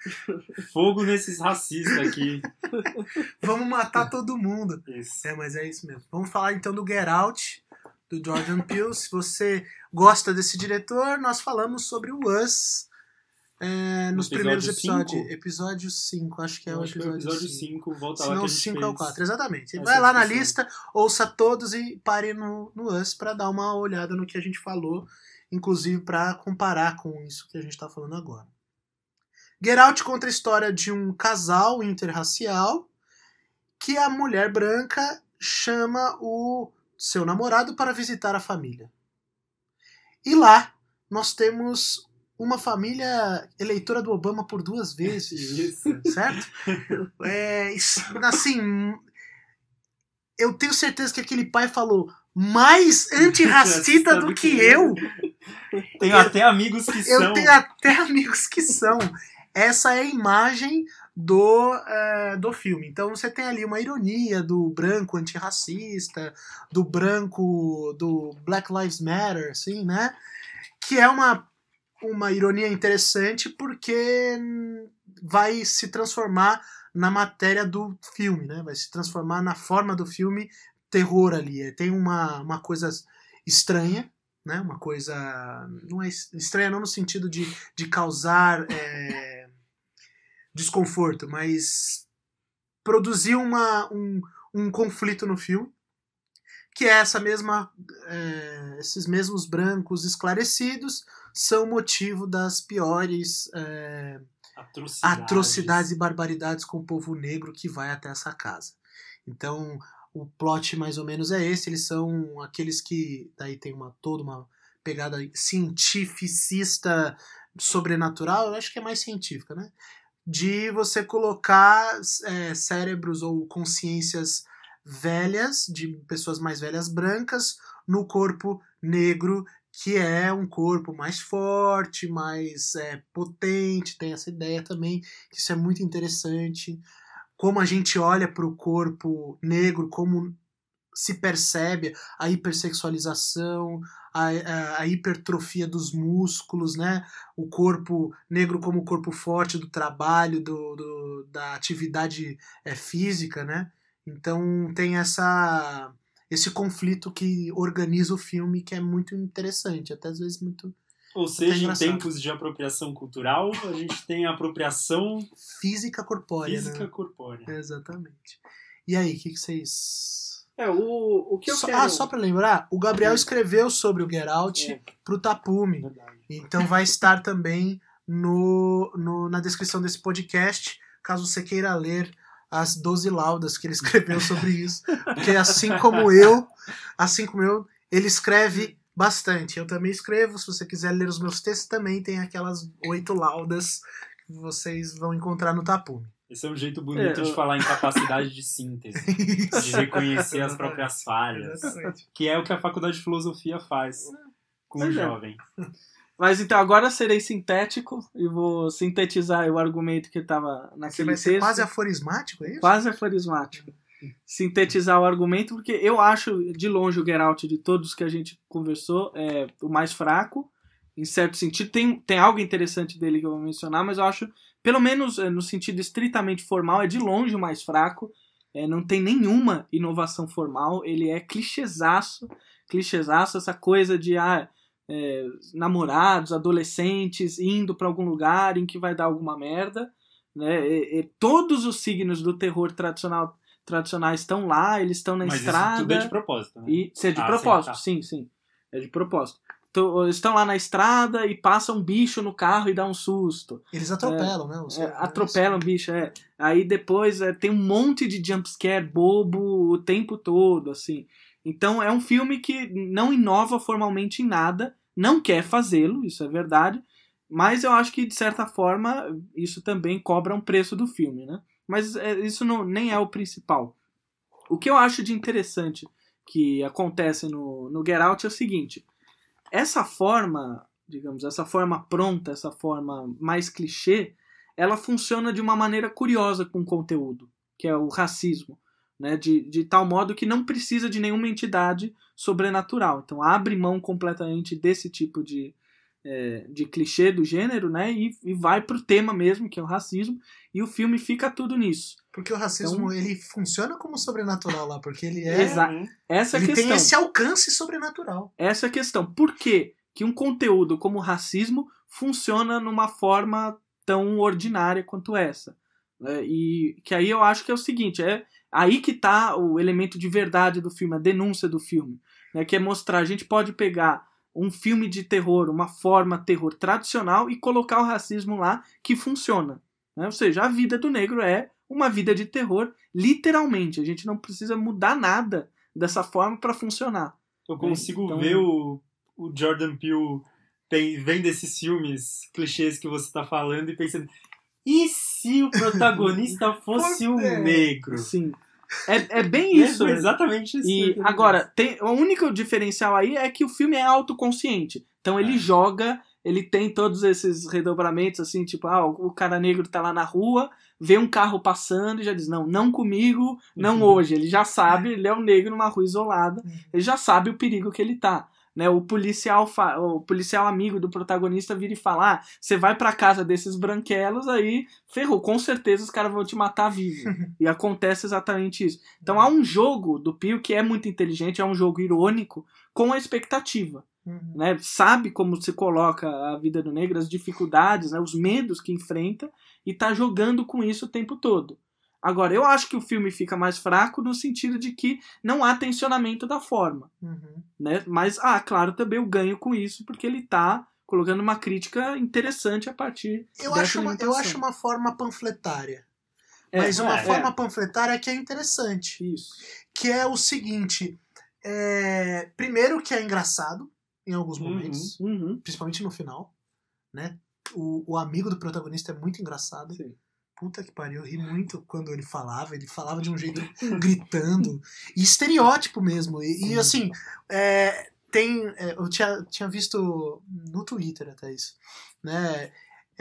(laughs) Fogo nesses racistas aqui. Vamos matar todo mundo. Isso. É, mas é isso mesmo. Vamos falar então do Get Out, do Jordan Peele. Se você gosta desse diretor, nós falamos sobre o Us é, nos Episódio primeiros episódios. cinco? Episódio 5, acho que é Eu o acho que é o episódio episódio 5. 5, volta Se lá não, que o a gente 5 é o fez 4, exatamente. Vai lá na lista, ouça todos e pare no, no Us pra dar uma olhada no que a gente falou, inclusive pra comparar com isso que a gente tá falando agora. Get Out conta a história de um casal interracial que a mulher branca chama o seu namorado para visitar a família. E lá nós temos uma família eleitora do Obama por duas vezes (laughs) Isso. certo? É, assim, eu tenho certeza que aquele pai falou mais antirracista (laughs) do que eu. Tenho até amigos que Eu são. tenho até amigos que são. Essa é a imagem do, é, do filme. Então você tem ali uma ironia do branco antirracista, do branco do Black Lives Matter, assim, né? Que é uma, uma ironia interessante porque vai se transformar na matéria do filme, né? Vai se transformar na forma do filme terror ali. É, Tem uma, uma coisa estranha, né? Uma coisa não é es- estranha não no sentido de, de causar é, desconforto, mas produzir uma, um, um conflito no filme que é essa mesma, é, esses mesmos brancos esclarecidos são motivo das piores é, Atrocidades. atrocidades e barbaridades com o povo negro que vai até essa casa. Então, o plot mais ou menos é esse, eles são aqueles que daí tem uma toda uma pegada cientificista sobrenatural, eu acho que é mais científica, né? De você colocar é, cérebros ou consciências velhas, de pessoas mais velhas brancas, no corpo negro, que é um corpo mais forte, mais é, potente, tem essa ideia também, que isso é muito interessante. Como a gente olha para o corpo negro, como se percebe a hipersexualização, a, a, a, hipertrofia dos músculos, né? O corpo negro como corpo forte do trabalho, do, do da atividade é, física, né? Então tem essa esse conflito que organiza o filme que é muito interessante, até às vezes muito ou seja, em tempos de apropriação cultural, a gente tem a apropriação física corpórea. Física né? corpórea. Exatamente. E aí, o que, que vocês é, o, o que eu só, quero... Ah, só pra lembrar, o Gabriel escreveu sobre o Get Out É. pro Tapume. Verdade. Então vai estar também no, no, na descrição desse podcast, caso você queira ler as 12 laudas que ele escreveu sobre isso. Porque assim como eu, assim como eu, ele escreve bastante. Eu também escrevo, se você quiser ler os meus textos, também tem aquelas oito laudas que vocês vão encontrar no Tapume. Esse é um jeito bonito É, de eu- falar em capacidade de síntese, de reconhecer as próprias falhas, Exatamente. que é o que a faculdade de filosofia faz com o é. jovem. Mas então agora serei sintético e vou sintetizar o argumento que estava Você naquele vai ser texto. quase aforismático, é isso? Quase aforismático. Sintetizar o argumento, porque eu acho, de longe, o Get Out de todos que a gente conversou é o mais fraco, em certo sentido. Tem, tem algo interessante dele que eu vou mencionar, mas eu acho, pelo menos eh, no sentido estritamente formal, é de longe o mais fraco. É, não tem nenhuma inovação formal, ele é clichêzaço, clichêzaço, essa coisa de ah, é, namorados, adolescentes indo para algum lugar em que vai dar alguma merda. Né? E- e todos os signos do terror tradicional tradicionais estão lá, eles estão na Mas estrada. isso tudo é de propósito, né? E se é de Ah, propósito, sim, sim, sim, É de propósito. Então, eles estão lá na estrada e passa um bicho no carro e dá um susto. Eles atropelam, né? os- É, atropelam o bicho, é. Aí depois é, tem um monte de jumpscare bobo o tempo todo, assim. Então é um filme que não inova formalmente em nada, não quer fazê-lo, isso é verdade. Mas eu acho que, de certa forma, isso também cobra um preço do filme, né? Mas é, isso não, nem é o principal. O que eu acho de interessante que acontece no, no Get Out é o seguinte: essa forma, digamos, essa forma pronta, essa forma mais clichê, ela funciona de uma maneira curiosa com o conteúdo, que é o racismo, né? de, de tal modo que não precisa de nenhuma entidade sobrenatural. Então abre mão completamente desse tipo de, é, de clichê do gênero né? e, e vai pro tema mesmo, que é o racismo, e o filme fica tudo nisso. Porque o racismo, Então- ele funciona como sobrenatural lá, porque ele é... Exa- Essa é a Ele questão. tem esse alcance sobrenatural. Essa é a questão. Por que, que um conteúdo como racismo funciona numa forma tão ordinária quanto essa? né? E que aí eu acho que é o seguinte, é aí que tá o elemento de verdade do filme, a denúncia do filme, né? que é mostrar, a gente pode pegar um filme de terror, uma forma terror tradicional e colocar o racismo lá que funciona. né? Ou seja, a vida do negro é uma vida de terror, literalmente. A gente não precisa mudar nada dessa forma para funcionar. Eu consigo Então- ver o, o Jordan Peele tem, vendo esses filmes clichês que você tá falando e pensando. E se o protagonista (laughs) fosse um negro? Sim. É, é bem isso. É exatamente isso. E agora, tem, o único diferencial aí é que o filme é autoconsciente. Então ele É. joga, ele tem todos esses redobramentos, assim, tipo, ah, o o cara negro tá lá na rua, vê um carro passando e já diz, não, não comigo, não Uhum. hoje. Ele já sabe, ele é um negro numa rua isolada, ele já sabe o perigo que ele tá. Né, o policial o policial amigo do protagonista vira e fala: ah, você vai pra casa desses branquelos, aí ferrou, com certeza os caras vão te matar vivo. (laughs) e acontece exatamente isso. Então há um jogo do Pio que é muito inteligente, é um jogo irônico com a expectativa. Uhum. Né? Sabe como se coloca a vida do negro, as dificuldades, né? os medos que enfrenta, e tá jogando com isso o tempo todo. Agora, eu acho que o filme fica mais fraco no sentido de que não há tensionamento da forma. Uhum. Né? Mas, ah, claro, também eu ganho com isso, porque ele tá colocando uma crítica interessante a partir Eu acho, uma, eu acho uma forma panfletária. É, mas uma é, forma panfletária que é interessante. Isso. Que é o seguinte. é, Primeiro que é engraçado em alguns Uhum. momentos. Uhum. Principalmente no final. Né? O, o amigo do protagonista é muito engraçado. Sim. Puta que pariu, eu ri muito quando ele falava. Ele falava de um jeito (laughs) gritando. E estereótipo mesmo. E, e, Sim. assim, é, tem. é, eu tinha, tinha visto no Twitter até isso. Né?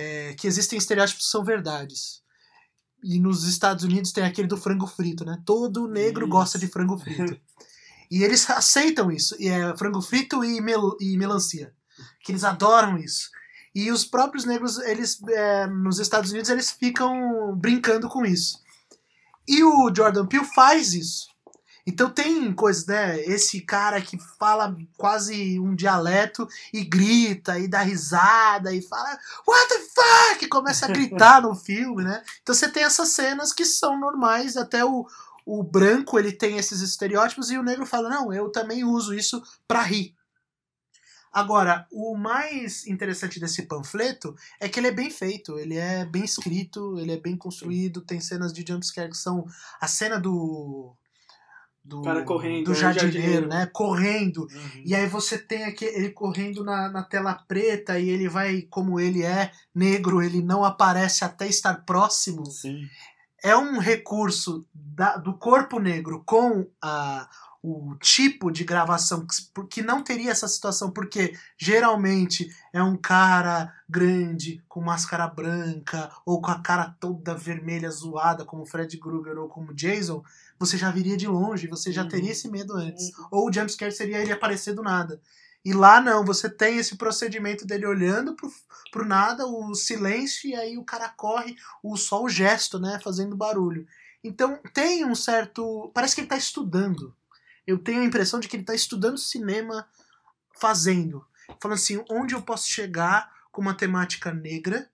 é, que existem estereótipos que são verdades. E nos Estados Unidos tem aquele do frango frito, né? Todo negro Isso. gosta de frango frito. (laughs) e eles aceitam isso. E é frango frito e, mel e melancia. Que eles adoram isso. E os próprios negros, eles é, nos Estados Unidos, eles ficam brincando com isso. E o Jordan Peele faz isso. Então tem coisas, né? Esse cara que fala quase um dialeto e grita e dá risada e fala What the fuck? E começa a gritar no (laughs) filme, né? Então você tem essas cenas que são normais, até o, o branco ele tem esses estereótipos e o negro fala, não, eu também uso isso pra rir. Agora, o mais interessante desse panfleto é que ele é bem feito, ele é bem escrito, ele é bem construído, tem cenas de jumpscare que são a cena do do, Cara correndo, do é, jardineiro, jardineiro. né? Correndo. Uhum. E aí você tem aqui ele correndo na, na tela preta e ele vai, como ele é negro, ele não aparece até estar próximo. Sim. É um recurso da- do corpo negro com a, o tipo de gravação que, não teria essa situação, porque geralmente é um cara grande, com máscara branca, ou com a cara toda vermelha, zoada, como Fred Krueger ou como Jason, você já viria de longe, você já Uhum. teria esse medo antes. Ou o jumpscare seria ele aparecer do nada. E lá não, você tem esse procedimento dele olhando pro, pro nada, o silêncio, e aí o cara corre, o, só o gesto, né, fazendo barulho. Então tem um certo. Parece que ele tá estudando. Eu tenho a impressão de que ele tá estudando cinema fazendo. Falando assim, onde eu posso chegar com uma temática negra,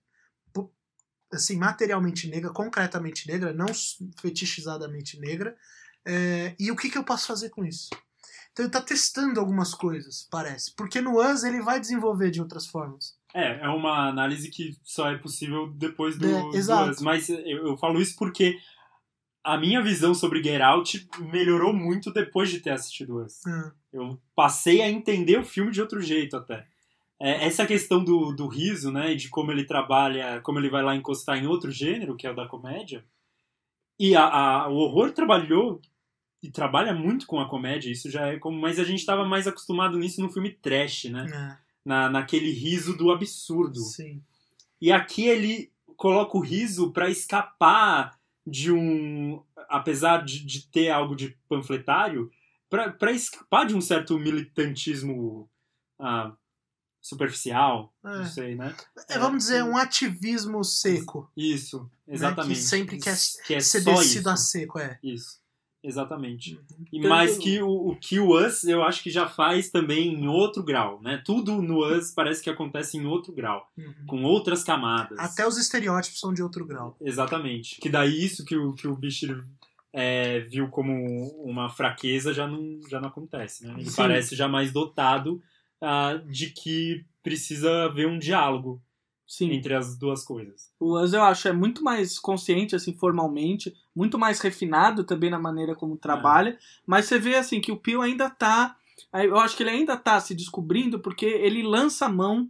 assim, materialmente negra, concretamente negra, não fetichizadamente negra, é, e o que, que eu posso fazer com isso? Então ele tá testando algumas coisas, parece. Porque no Us ele vai desenvolver de outras formas. É, é uma análise que só é possível depois do, É, do exato. Us. Mas eu, eu falo isso porque a minha visão sobre Get Out melhorou muito depois de ter assistido Us. Ah, Eu passei a entender o filme de outro jeito até. É, essa questão do, do riso, né, de como ele trabalha, como ele vai lá encostar em outro gênero, que é o da comédia. E a, a- o horror trabalhou e trabalha muito com a comédia, isso já é como. Mas a gente estava mais acostumado nisso no filme trash, né? é, Na, naquele riso do absurdo. sim. E aqui ele coloca o riso para escapar de um. Apesar de, de ter algo de panfletário, para escapar de um certo militantismo ah, superficial, É. não sei, né? É, vamos dizer, um ativismo seco. Isso, exatamente. que sempre quer que é ser descido isso. a seco, é. Isso, exatamente. Uhum. E Tanto- mais que o, o que o Us, eu acho que já faz também em outro grau, né? Tudo no Us parece que acontece em outro grau, Uhum. com outras camadas. Até os estereótipos são de outro grau. Exatamente. Que daí isso que o, que o Bichir é, viu como uma fraqueza já não, já não acontece, né? Ele Sim. parece já mais dotado ah, de que precisa haver um diálogo Sim. entre as duas coisas. O Us, eu acho, é muito mais consciente, assim, formalmente, muito mais refinado também na maneira como trabalha, mas você vê, assim, que o Pio ainda tá, eu acho que ele ainda tá se descobrindo porque ele lança a mão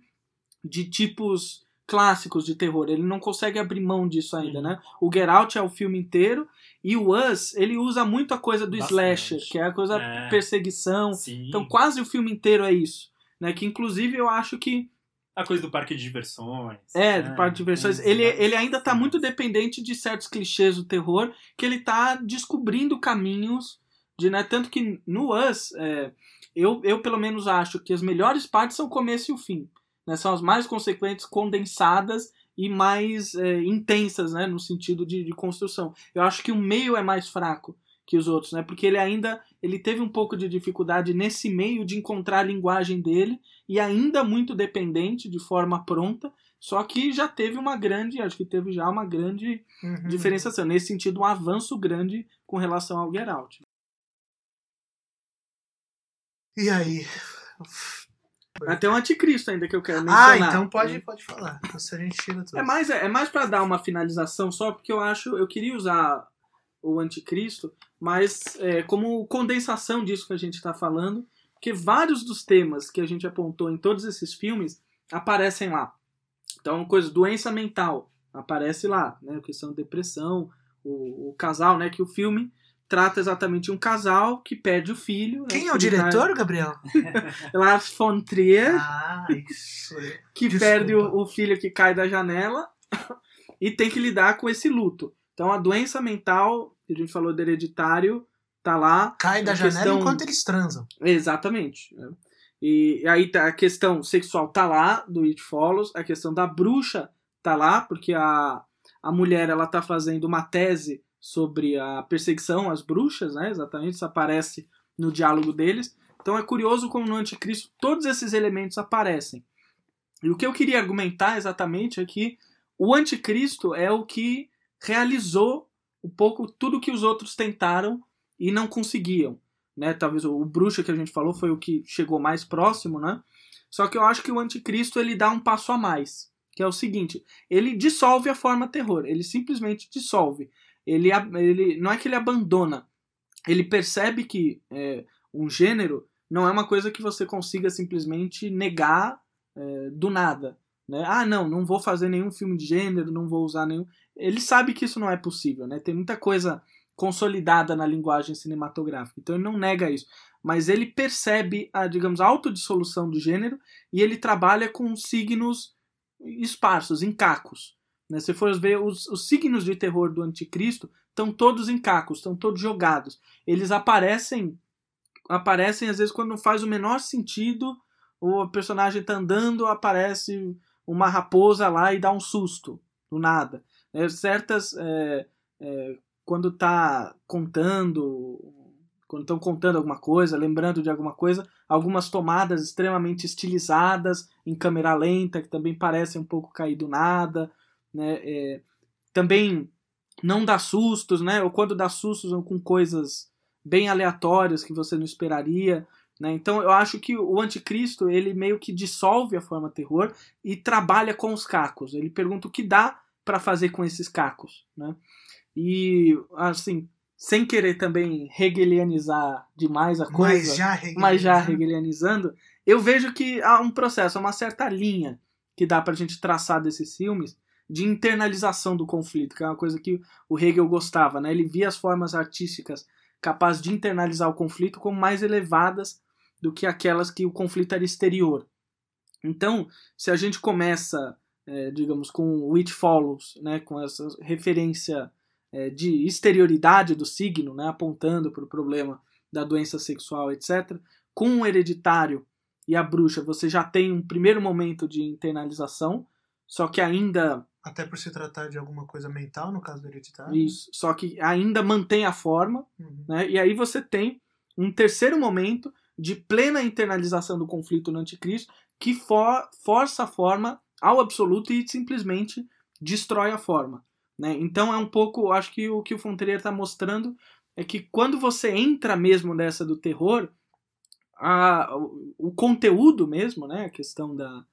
de tipos clássicos de terror, ele não consegue abrir mão disso ainda, né? O Get Out é o filme inteiro, e o Us, ele usa muito a coisa do Bastante. slasher, que é a coisa É. perseguição, Sim. então quase o filme inteiro é isso, né? Que inclusive eu acho que a coisa do parque de diversões. é, né? do parque de diversões. Ele, ele ainda tá filmes. muito dependente de certos clichês do terror, que ele tá descobrindo caminhos de, né? Tanto que no Us, é, eu, eu pelo menos acho que as melhores partes são o começo e o fim. Né? São as mais consequentes, condensadas e mais é, intensas, né? No sentido de, de construção. Eu acho que o meio é mais fraco que os outros, né? Porque ele ainda ele teve um pouco de dificuldade nesse meio de encontrar a linguagem dele e ainda muito dependente de forma pronta Só que já teve uma grande, acho que teve já uma grande Uhum. diferenciação. Nesse sentido, um avanço grande com relação ao Get Out. E aí? Até o Anticristo ainda que eu quero Ah, mencionar. então pode, pode falar. Então, se a gente tira tudo. É mais, é mais para dar uma finalização só, porque eu acho, eu queria usar o Anticristo, mas é, como condensação disso que a gente está falando, porque vários dos temas que a gente apontou em todos esses filmes aparecem lá. Então, coisa, doença mental aparece lá, né? A questão de depressão, o, o casal, né? Que o filme trata exatamente um casal que perde o filho. né, Quem é o diretor, (laughs) Gabriel? Lars von Trier Ah, isso que Desculpa. perde o, o filho que cai da janela (laughs) e tem que lidar com esse luto. Então a doença mental, que a gente falou do hereditário, tá lá. Cai da A janela questão- enquanto eles transam. Exatamente. né? E aí tá, a questão sexual tá lá, do It Follows, a questão da bruxa tá lá, porque a, a mulher ela tá fazendo uma tese sobre a perseguição às bruxas, né? Exatamente, isso aparece no diálogo deles. Então é curioso como no Anticristo todos esses elementos aparecem. E o que eu queria argumentar exatamente é que o Anticristo é o que realizou um pouco tudo que os outros tentaram e não conseguiam né? Talvez o, o bruxo que a gente falou foi o que chegou mais próximo, né? Só que eu acho que o anticristo ele dá um passo a mais, que é o seguinte: ele dissolve a forma terror, ele simplesmente dissolve. Ele, ele não é que ele abandona, ele percebe que é, um gênero não é uma coisa que você consiga simplesmente negar é, do nada. Né? Ah, não, não vou fazer nenhum filme de gênero, não vou usar nenhum. Ele sabe que isso não é possível, né? Tem muita coisa consolidada na linguagem cinematográfica. Então ele não nega isso, mas ele percebe a, digamos, autodissolução do gênero e ele trabalha com signos esparsos, em cacos. Né? Se for ver os, os signos de terror do anticristo, estão todos em cacos, estão todos jogados. Eles aparecem aparecem às vezes quando não faz o menor sentido, o personagem tá andando, aparece uma raposa lá e dá um susto, do nada. É, certas é, é, quando tá contando, quando estão contando alguma coisa, lembrando de alguma coisa, algumas tomadas extremamente estilizadas, em câmera lenta, que também parecem um pouco cair do nada, né? É, também não dá sustos, né? Ou quando dá sustos com coisas bem aleatórias que você não esperaria, né? Então eu acho que o anticristo ele meio que dissolve a forma terror e trabalha com os cacos. Ele pergunta o que dá para fazer com esses cacos, né? E assim, sem querer também hegelianizar demais a coisa, Mas já, mas já hegelianizando, eu vejo que há um processo, há uma certa linha que dá pra gente traçar desses filmes de internalização do conflito, que é uma coisa que o Hegel gostava, né? Ele via as formas artísticas capazes de internalizar o conflito como mais elevadas do que aquelas que o conflito era exterior. Então, se a gente começa, é, digamos, com Which Follows, né, com essa referência é, de exterioridade do signo, né, apontando para o problema da doença sexual, etc., com o hereditário e a bruxa, você já tem um primeiro momento de internalização, só que ainda Até por se tratar de alguma coisa mental, no caso do hereditário. isso, só que ainda mantém a forma, Uhum. né? E aí você tem um terceiro momento de plena internalização do conflito no anticristo que for, força a forma ao absoluto e simplesmente destrói a forma. Né? Então é um pouco, acho que o que o Fontrier está mostrando é que quando você entra mesmo nessa do terror, a, o, conteúdo mesmo, né? a questão da,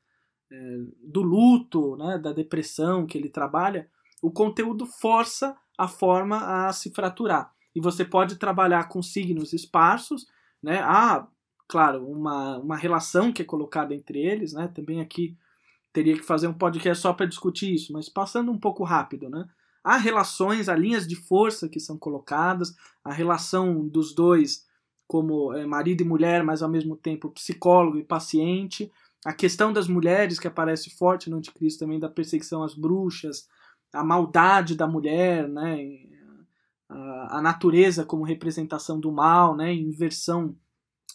é, do luto, né? da depressão que ele trabalha, o conteúdo força a forma a se fraturar. E você pode trabalhar com signos esparsos, né? Há, claro, uma, uma relação que é colocada entre eles, né? Também aqui teria que fazer um podcast só para discutir isso, mas passando um pouco rápido, né? Há relações, há linhas de força que são colocadas, a relação dos dois como é, marido e mulher, mas ao mesmo tempo psicólogo e paciente, a questão das mulheres que aparece forte no Anticristo também da perseguição às bruxas, a maldade da mulher, né? A, natureza como representação do mal, né? Inversão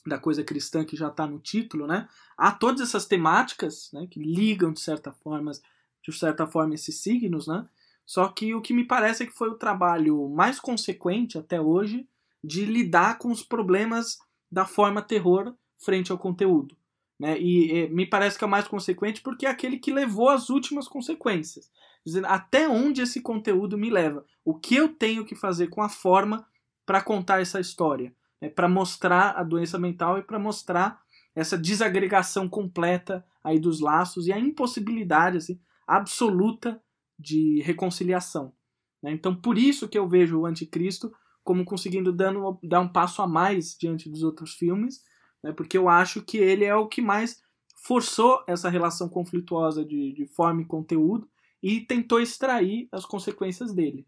da coisa cristã que já está no título, né? Há todas essas temáticas, né? Que ligam de certa forma, de certa forma esses signos, né? Só que o que me parece é que foi o trabalho mais consequente até hoje de lidar com os problemas da forma terror frente ao conteúdo. Né? E, e, me parece que é o mais consequente porque é aquele que levou as últimas consequências. Dizendo, até onde esse conteúdo me leva? O que eu tenho que fazer com a forma para contar essa história? Né? Para mostrar a doença mental e para mostrar essa desagregação completa aí dos laços e a impossibilidade assim, absoluta de reconciliação. Né? Então, por isso que eu vejo o Anticristo como conseguindo dando, dar um passo a mais diante dos outros filmes né, porque eu acho que ele é o que mais forçou essa relação conflituosa de, de forma e conteúdo e tentou extrair as consequências dele.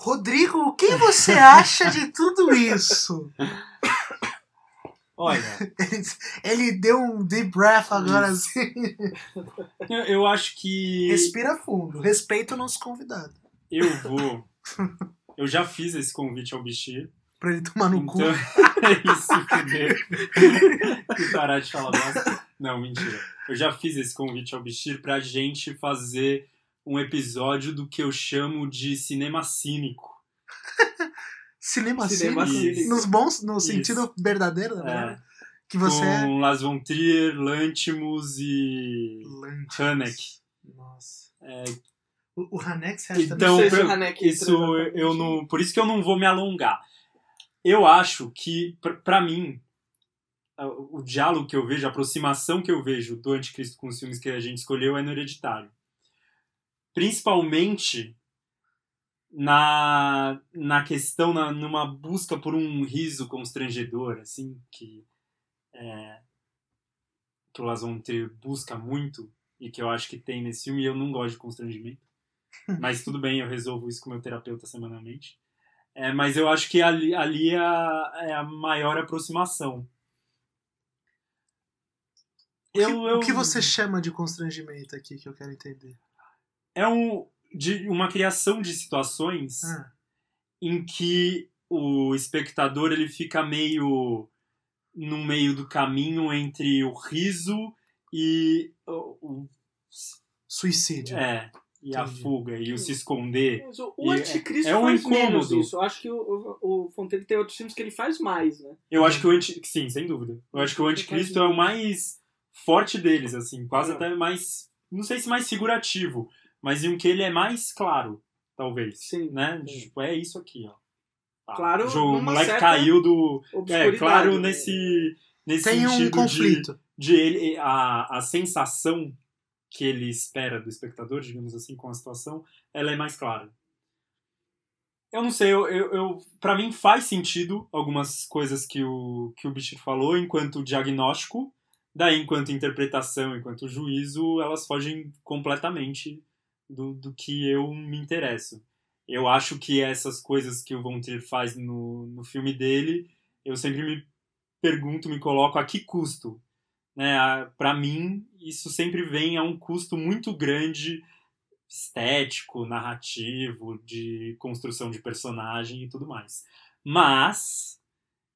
Rodrigo, o que você acha de tudo isso? Olha. Ele, (laughs) ele, deu um deep breath agora isso. assim. Eu, eu, acho que. Respira fundo. Respeita o nosso convidado. Eu vou. Eu já fiz esse convite ao Bichir pra ele tomar no então, cu. É isso, fuder. e parar de falar bosta. Não, mentira. Eu já fiz esse convite ao Bichir pra gente fazer um episódio do que eu chamo de cinema cínico. (laughs) cinema, cinema cínico? Nos bons, no isso. sentido verdadeiro da palavra? É. Que você Com é... Las von Trier, Lantimos e Lantimos. Haneck. Nossa. É, o, o Haneck você acha então, não sei se o Haneck isso eu não, por isso que eu não vou me alongar eu acho que, para mim, o diálogo que eu vejo, a aproximação que eu vejo do Anticristo com os filmes que a gente escolheu é no Hereditário. Principalmente na, na questão, na, numa busca por um riso constrangedor, assim, que, é, que o busca muito e que eu acho que tem nesse filme, e eu não gosto de constrangimento. (laughs) Mas tudo bem, eu resolvo isso com meu terapeuta semanalmente. É, mas eu acho que ali, ali é, a, é a maior aproximação. O que, eu, eu... o que você chama de constrangimento aqui que eu quero entender? É um, de, uma criação de situações ah. em que o espectador ele fica meio no meio do caminho entre o riso e o, o suicídio. É, e Entendi. a fuga e o se esconder. Mas o Anticristo é, é um faz incômodo. isso. Eu acho que o, o, o Fontaine tem outros filmes que ele faz mais, né? Eu acho que o Anticristo. Sim, sem dúvida. Eu acho que o Anticristo é o mais forte deles, assim, quase é. até mais. Não sei se mais figurativo, mas em um que ele é mais claro, talvez. Sim. Né? Sim. Tipo, é isso aqui, ó. Tá. Claro, o moleque caiu do. É, claro, né? nesse. Nesse tem um conflito. De, de ele, a, a sensação que ele espera do espectador, digamos assim, com a situação, ela é mais clara. Eu não sei, eu, eu, eu para mim faz sentido algumas coisas que o, que o Bichir falou enquanto diagnóstico, daí enquanto interpretação, enquanto juízo, elas fogem completamente do, do que eu me interesso. Eu acho que essas coisas que o Von Trier faz no, no filme dele, eu sempre me pergunto, me coloco a que custo né, para mim, isso sempre vem a um custo muito grande estético, narrativo, de construção de personagem e tudo mais. Mas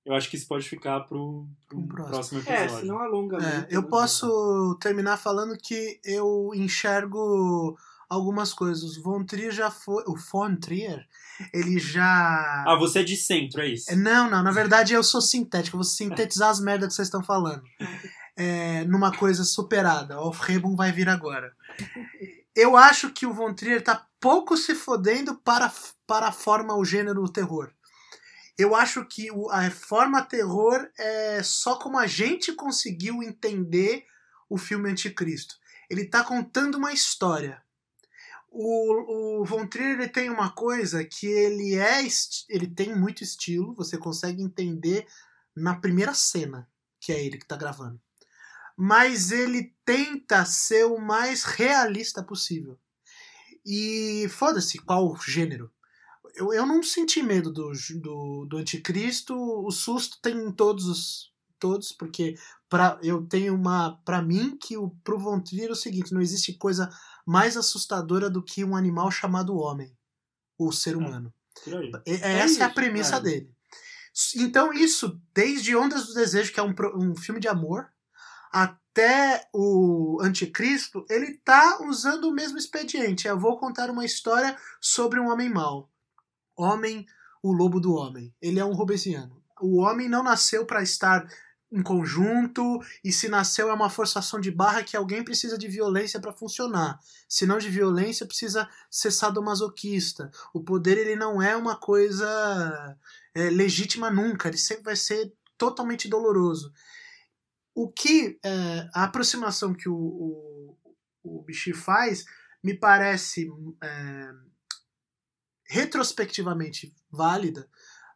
eu acho que isso pode ficar pro, pro um próximo. próximo episódio. É, senão alonga é. Eu né? posso terminar falando que eu enxergo algumas coisas. O Von Trier já foi. O Von Trier, ele já. Ah, você é de centro, é isso? Não, não. Na verdade, eu sou sintético. Eu vou sintetizar as merdas que vocês estão falando. é, numa coisa superada. O Rebum vai vir agora. Eu acho que o Von Trier tá pouco se fodendo para, para a forma, o gênero terror. Eu acho que a forma terror é só como a gente conseguiu entender o filme Anticristo. Ele tá contando uma história. O, o Von Trier ele tem uma coisa que ele é ele tem muito estilo, você consegue entender na primeira cena que é ele que tá gravando mas ele tenta ser o mais realista possível. E foda-se qual gênero. Eu, eu não senti medo do, do, do anticristo, o susto tem em todos os. Todos, porque pra, eu tenho uma. para mim, que o, pro Von Trier é o seguinte: não existe coisa mais assustadora do que um animal chamado homem, o ser humano. É, é, essa é, isso, é a premissa é. dele. Então, isso, desde Ondas do Desejo, que é um, um filme de amor, até o Anticristo, ele tá usando o mesmo expediente. Eu vou contar uma história sobre um homem mau. Homem, o lobo do homem. Ele é um robesiano. O homem não nasceu para estar em conjunto e se nasceu é uma forçação de barra que alguém precisa de violência para funcionar. Se não de violência, precisa ser sadomasoquista. O poder ele não é uma coisa é, legítima nunca, ele sempre vai ser totalmente doloroso. O que é, a aproximação que o, o, o Bichi faz me parece é, retrospectivamente válida,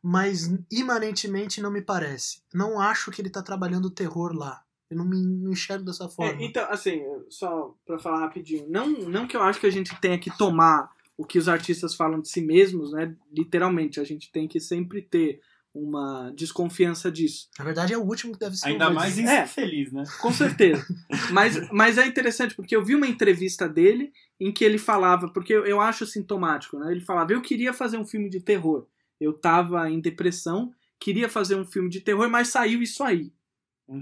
mas imanentemente não me parece. Não acho que ele tá trabalhando terror lá. Eu não me não enxergo dessa É, forma. então, assim, só pra falar rapidinho, não, não que eu acho que a gente tenha que tomar o que os artistas falam de si mesmos, né? Literalmente, a gente tem que sempre ter uma desconfiança disso. Na verdade, é o último que deve ser Ainda mais em É. feliz, né? Com certeza. (laughs) mas, mas é interessante, porque eu vi uma entrevista dele em que ele falava, porque eu, eu acho sintomático, né? Ele falava, eu queria fazer um filme de terror. Eu tava em depressão, queria fazer um filme de terror, mas saiu isso aí,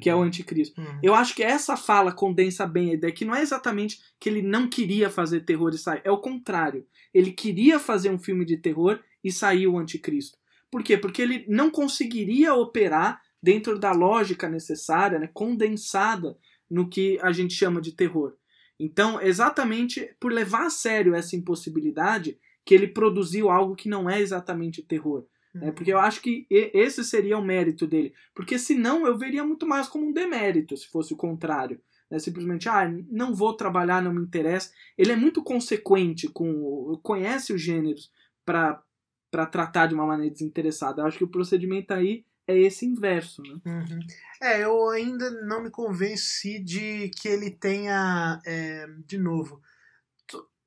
que é o Anticristo. Hum. Eu acho que essa fala condensa bem a ideia, que não é exatamente que ele não queria fazer terror e sair, é o contrário. Ele queria fazer um filme de terror e saiu o Anticristo. Por quê? Porque ele não conseguiria operar dentro da lógica necessária, né, condensada no que a gente chama de terror. Então, exatamente por levar a sério essa impossibilidade, que ele produziu algo que não é exatamente terror. né? Porque eu acho que esse seria o mérito dele. Porque senão eu veria muito mais como um demérito, se fosse o contrário. né? Simplesmente, ah, não vou trabalhar, não me interessa. Ele é muito consequente com. conhece os gêneros para tratar de uma maneira desinteressada. Eu acho que o procedimento aí é esse inverso. Né? Uhum. É, eu ainda não me convenci de que ele tenha, é, de novo,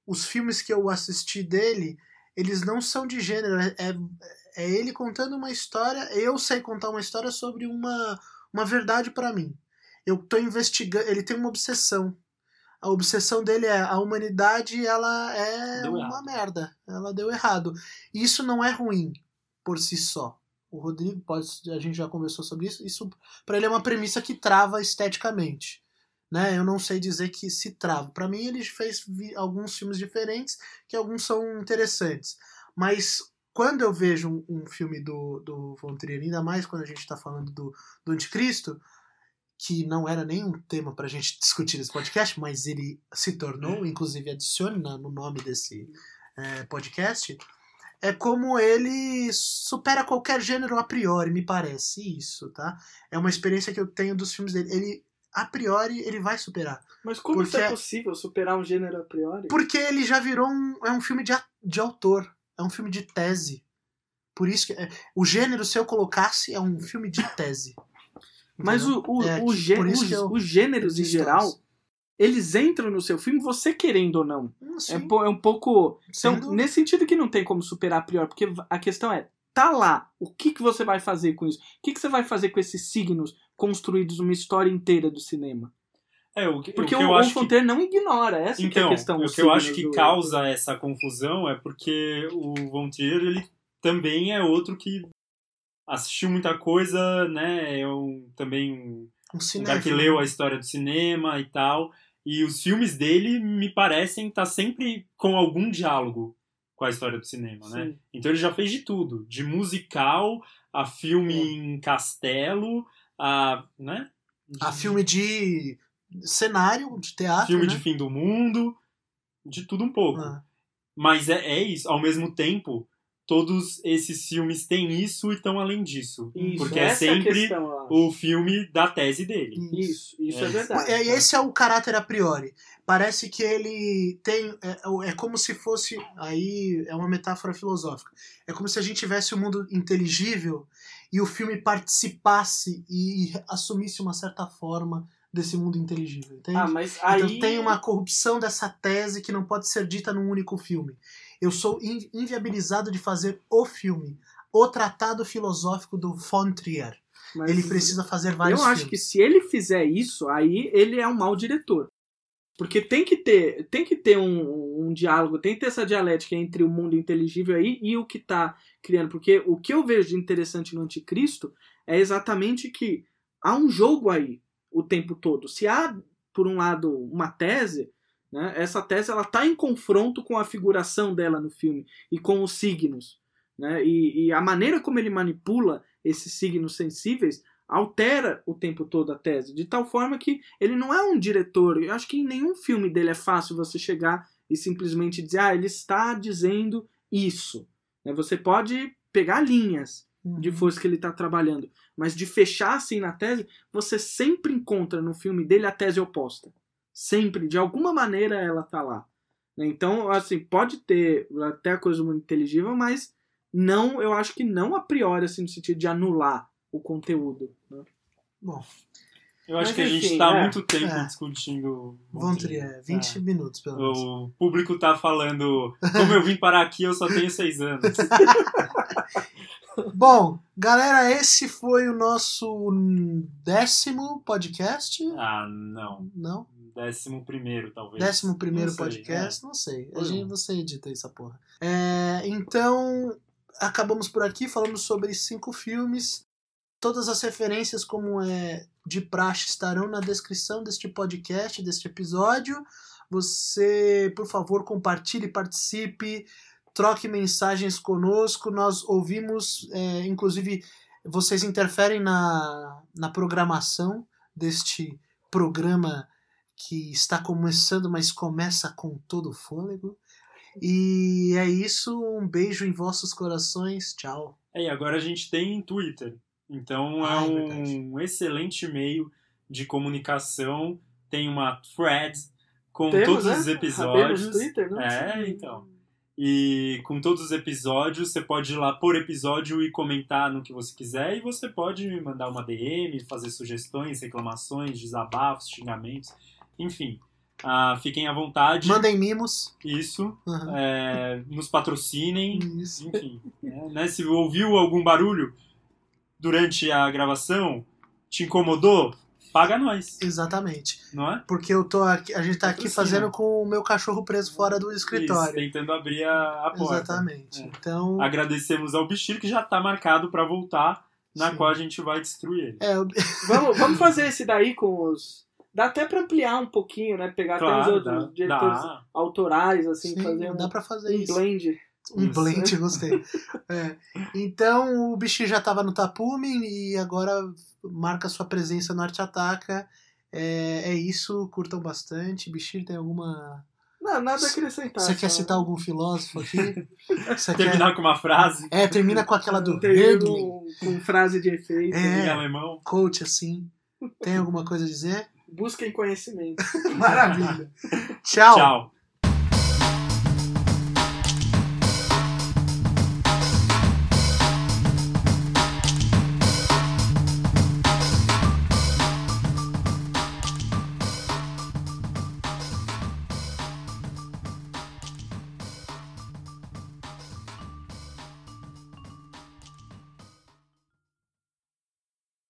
os filmes que eu assisti dele, eles não são de gênero, é, é- é ele contando uma história, eu sei contar uma história sobre uma, uma verdade pra mim. Eu tô investigando, ele tem uma obsessão. A obsessão dele é a humanidade, ela é Deu uma errado. merda, ela deu errado. E isso não é ruim por si só. O Rodrigo, pode, a gente já conversou sobre isso, isso para ele é uma premissa que trava esteticamente. Né? Eu não sei dizer que se trava. Para mim, ele fez alguns filmes diferentes, que alguns são interessantes. Mas quando eu vejo um, um filme do, do Von Trier, ainda mais quando a gente está falando do, do Anticristo, que não era nem um tema para a gente (laughs) discutir nesse podcast, mas ele se tornou, inclusive adicione no nome desse é, podcast, é como ele supera qualquer gênero a priori, me parece isso, tá? É uma experiência que eu tenho dos filmes dele. Ele, a priori, ele vai superar. Mas como isso Porque- é possível superar um gênero a priori? Porque ele já virou um, é um filme de, de autor, é um filme de tese. Por isso que é, o gênero, se eu colocasse, é um filme de tese. (laughs) Mas o, o, É, o gê- isso os, eu- os gêneros em geral, eles entram no seu filme, você querendo ou não. Hum, É, é um pouco. Então, nesse sentido que não tem como superar a priori, porque a questão é, tá lá, o que, que você vai fazer com isso? O que, que você vai fazer com esses signos construídos numa história inteira do cinema? É, o que, Porque o que eu o acho que Fontaine não ignora, essa que é a Então, questão. o que eu acho que do- causa essa confusão é porque o Von Trier, ele também é outro que assistiu muita coisa, né? É um, também um, um um cara que leu a história do cinema e tal. E os filmes dele me parecem estar sempre com algum diálogo com a história do cinema, né? Sim. Então ele já fez de tudo, de musical a filme É. em castelo, a, né? A filme de cenário, de teatro, filme né? de fim do mundo, de tudo um pouco. Ah. Mas é, é isso. Ao mesmo tempo, todos esses filmes têm isso e estão além disso. Isso, porque é essa sempre questão, o filme da tese dele. Isso, isso é, É. verdade. É, esse é o caráter a priori. Parece que ele tem. É, é como se fosse. Aí é uma metáfora filosófica. É como se a gente tivesse um mundo inteligível e o filme participasse e assumisse uma certa forma desse mundo inteligível. Entende? Ah, mas aí. Então tem uma corrupção dessa tese que não pode ser dita num único filme. Eu sou in- inviabilizado de fazer o filme, o tratado filosófico do Von Trier. mas- Ele precisa fazer vários Eu acho que filmes. se ele fizer isso, aí ele é um mau diretor. Porque tem que ter, tem que ter um, um diálogo, tem que ter essa dialética entre o mundo inteligível aí e o que tá criando. Porque o que eu vejo de interessante no Anticristo é exatamente que há um jogo aí o tempo todo. Se há, por um lado, uma tese, né, essa tese ela tá em confronto com a figuração dela no filme e com os signos. Né, e, e a maneira como ele manipula esses signos sensíveis altera o tempo todo a tese, de tal forma que ele não é um diretor. Eu acho que em nenhum filme dele é fácil você chegar e simplesmente dizer, ah, ele está dizendo isso. Né? Você pode pegar linhas de Uhum. força que ele está trabalhando, mas de fechar assim na tese, você sempre encontra no filme dele a tese oposta. Sempre, de alguma maneira ela tá lá. né? Então, assim, pode ter até a coisa muito inteligível, mas não, eu acho que não a priori, assim, no sentido de anular o conteúdo. né? Bom, Eu acho Mas, que a gente está há é. muito tempo É. discutindo. Von Trier, 20 É. minutos pelo menos. O público tá falando, como eu vim parar aqui, eu só tenho seis anos. (laughs) Bom, galera, esse foi o nosso décimo podcast. Ah, não. Não? Décimo primeiro, talvez. Décimo primeiro Não sei, podcast, não sei. A gente, você edita essa porra. É, então, acabamos por aqui falando sobre cinco filmes. Todas as referências, como é de praxe, estarão na descrição deste podcast, deste episódio. Você, por favor, compartilhe, participe, troque mensagens conosco. Nós ouvimos, é, inclusive, vocês interferem na, na programação deste programa que está começando, mas começa com todo o fôlego. E é isso, um beijo em vossos corações, tchau. É, e agora a gente tem Twitter. Então é Ah, é um excelente meio de comunicação. Tem uma thread com Temos, todos né? os Sabemos episódios. Twitter, não É, então. E com todos os episódios, você pode ir lá por episódio e comentar no que você quiser. E você pode mandar uma DM, fazer sugestões, reclamações, desabafos, xingamentos. Enfim, ah, fiquem à vontade. Mandem mimos. Isso. Uhum. é, nos patrocinem. Isso. Enfim, né, né, se ouviu algum barulho durante a gravação, te incomodou, paga nós, Exatamente. não é? Porque eu tô aqui, a gente tá aqui fazendo com o meu cachorro preso fora do Isso, escritório. tentando abrir a, a porta. Exatamente. É. Então, Agradecemos ao Bichir que já está marcado para voltar, na Sim. qual a gente vai destruir ele. é, eu- (laughs) Vamos, vamos fazer esse daí com os. Dá até pra ampliar um pouquinho, né? Pegar até Claro, os outros dá, diretores dá. autorais, assim, sim, fazer um, dá pra fazer um isso. blend. Um Isso. blend, gostei. (laughs) É. Então, o bichinho já tava no Tapume e agora marca sua presença no Arte Ataca. É, é isso, curtam bastante. Bichinho, tem alguma. Não, nada a acrescentar. Você quer citar algum filósofo aqui? (laughs) Quer... Terminar com uma frase É, termina com aquela do (laughs) Hegel, com, com frase de efeito. É. em alemão. coach assim. Tem alguma coisa a dizer? Busquem conhecimento. Maravilha. Tchau. Tchau.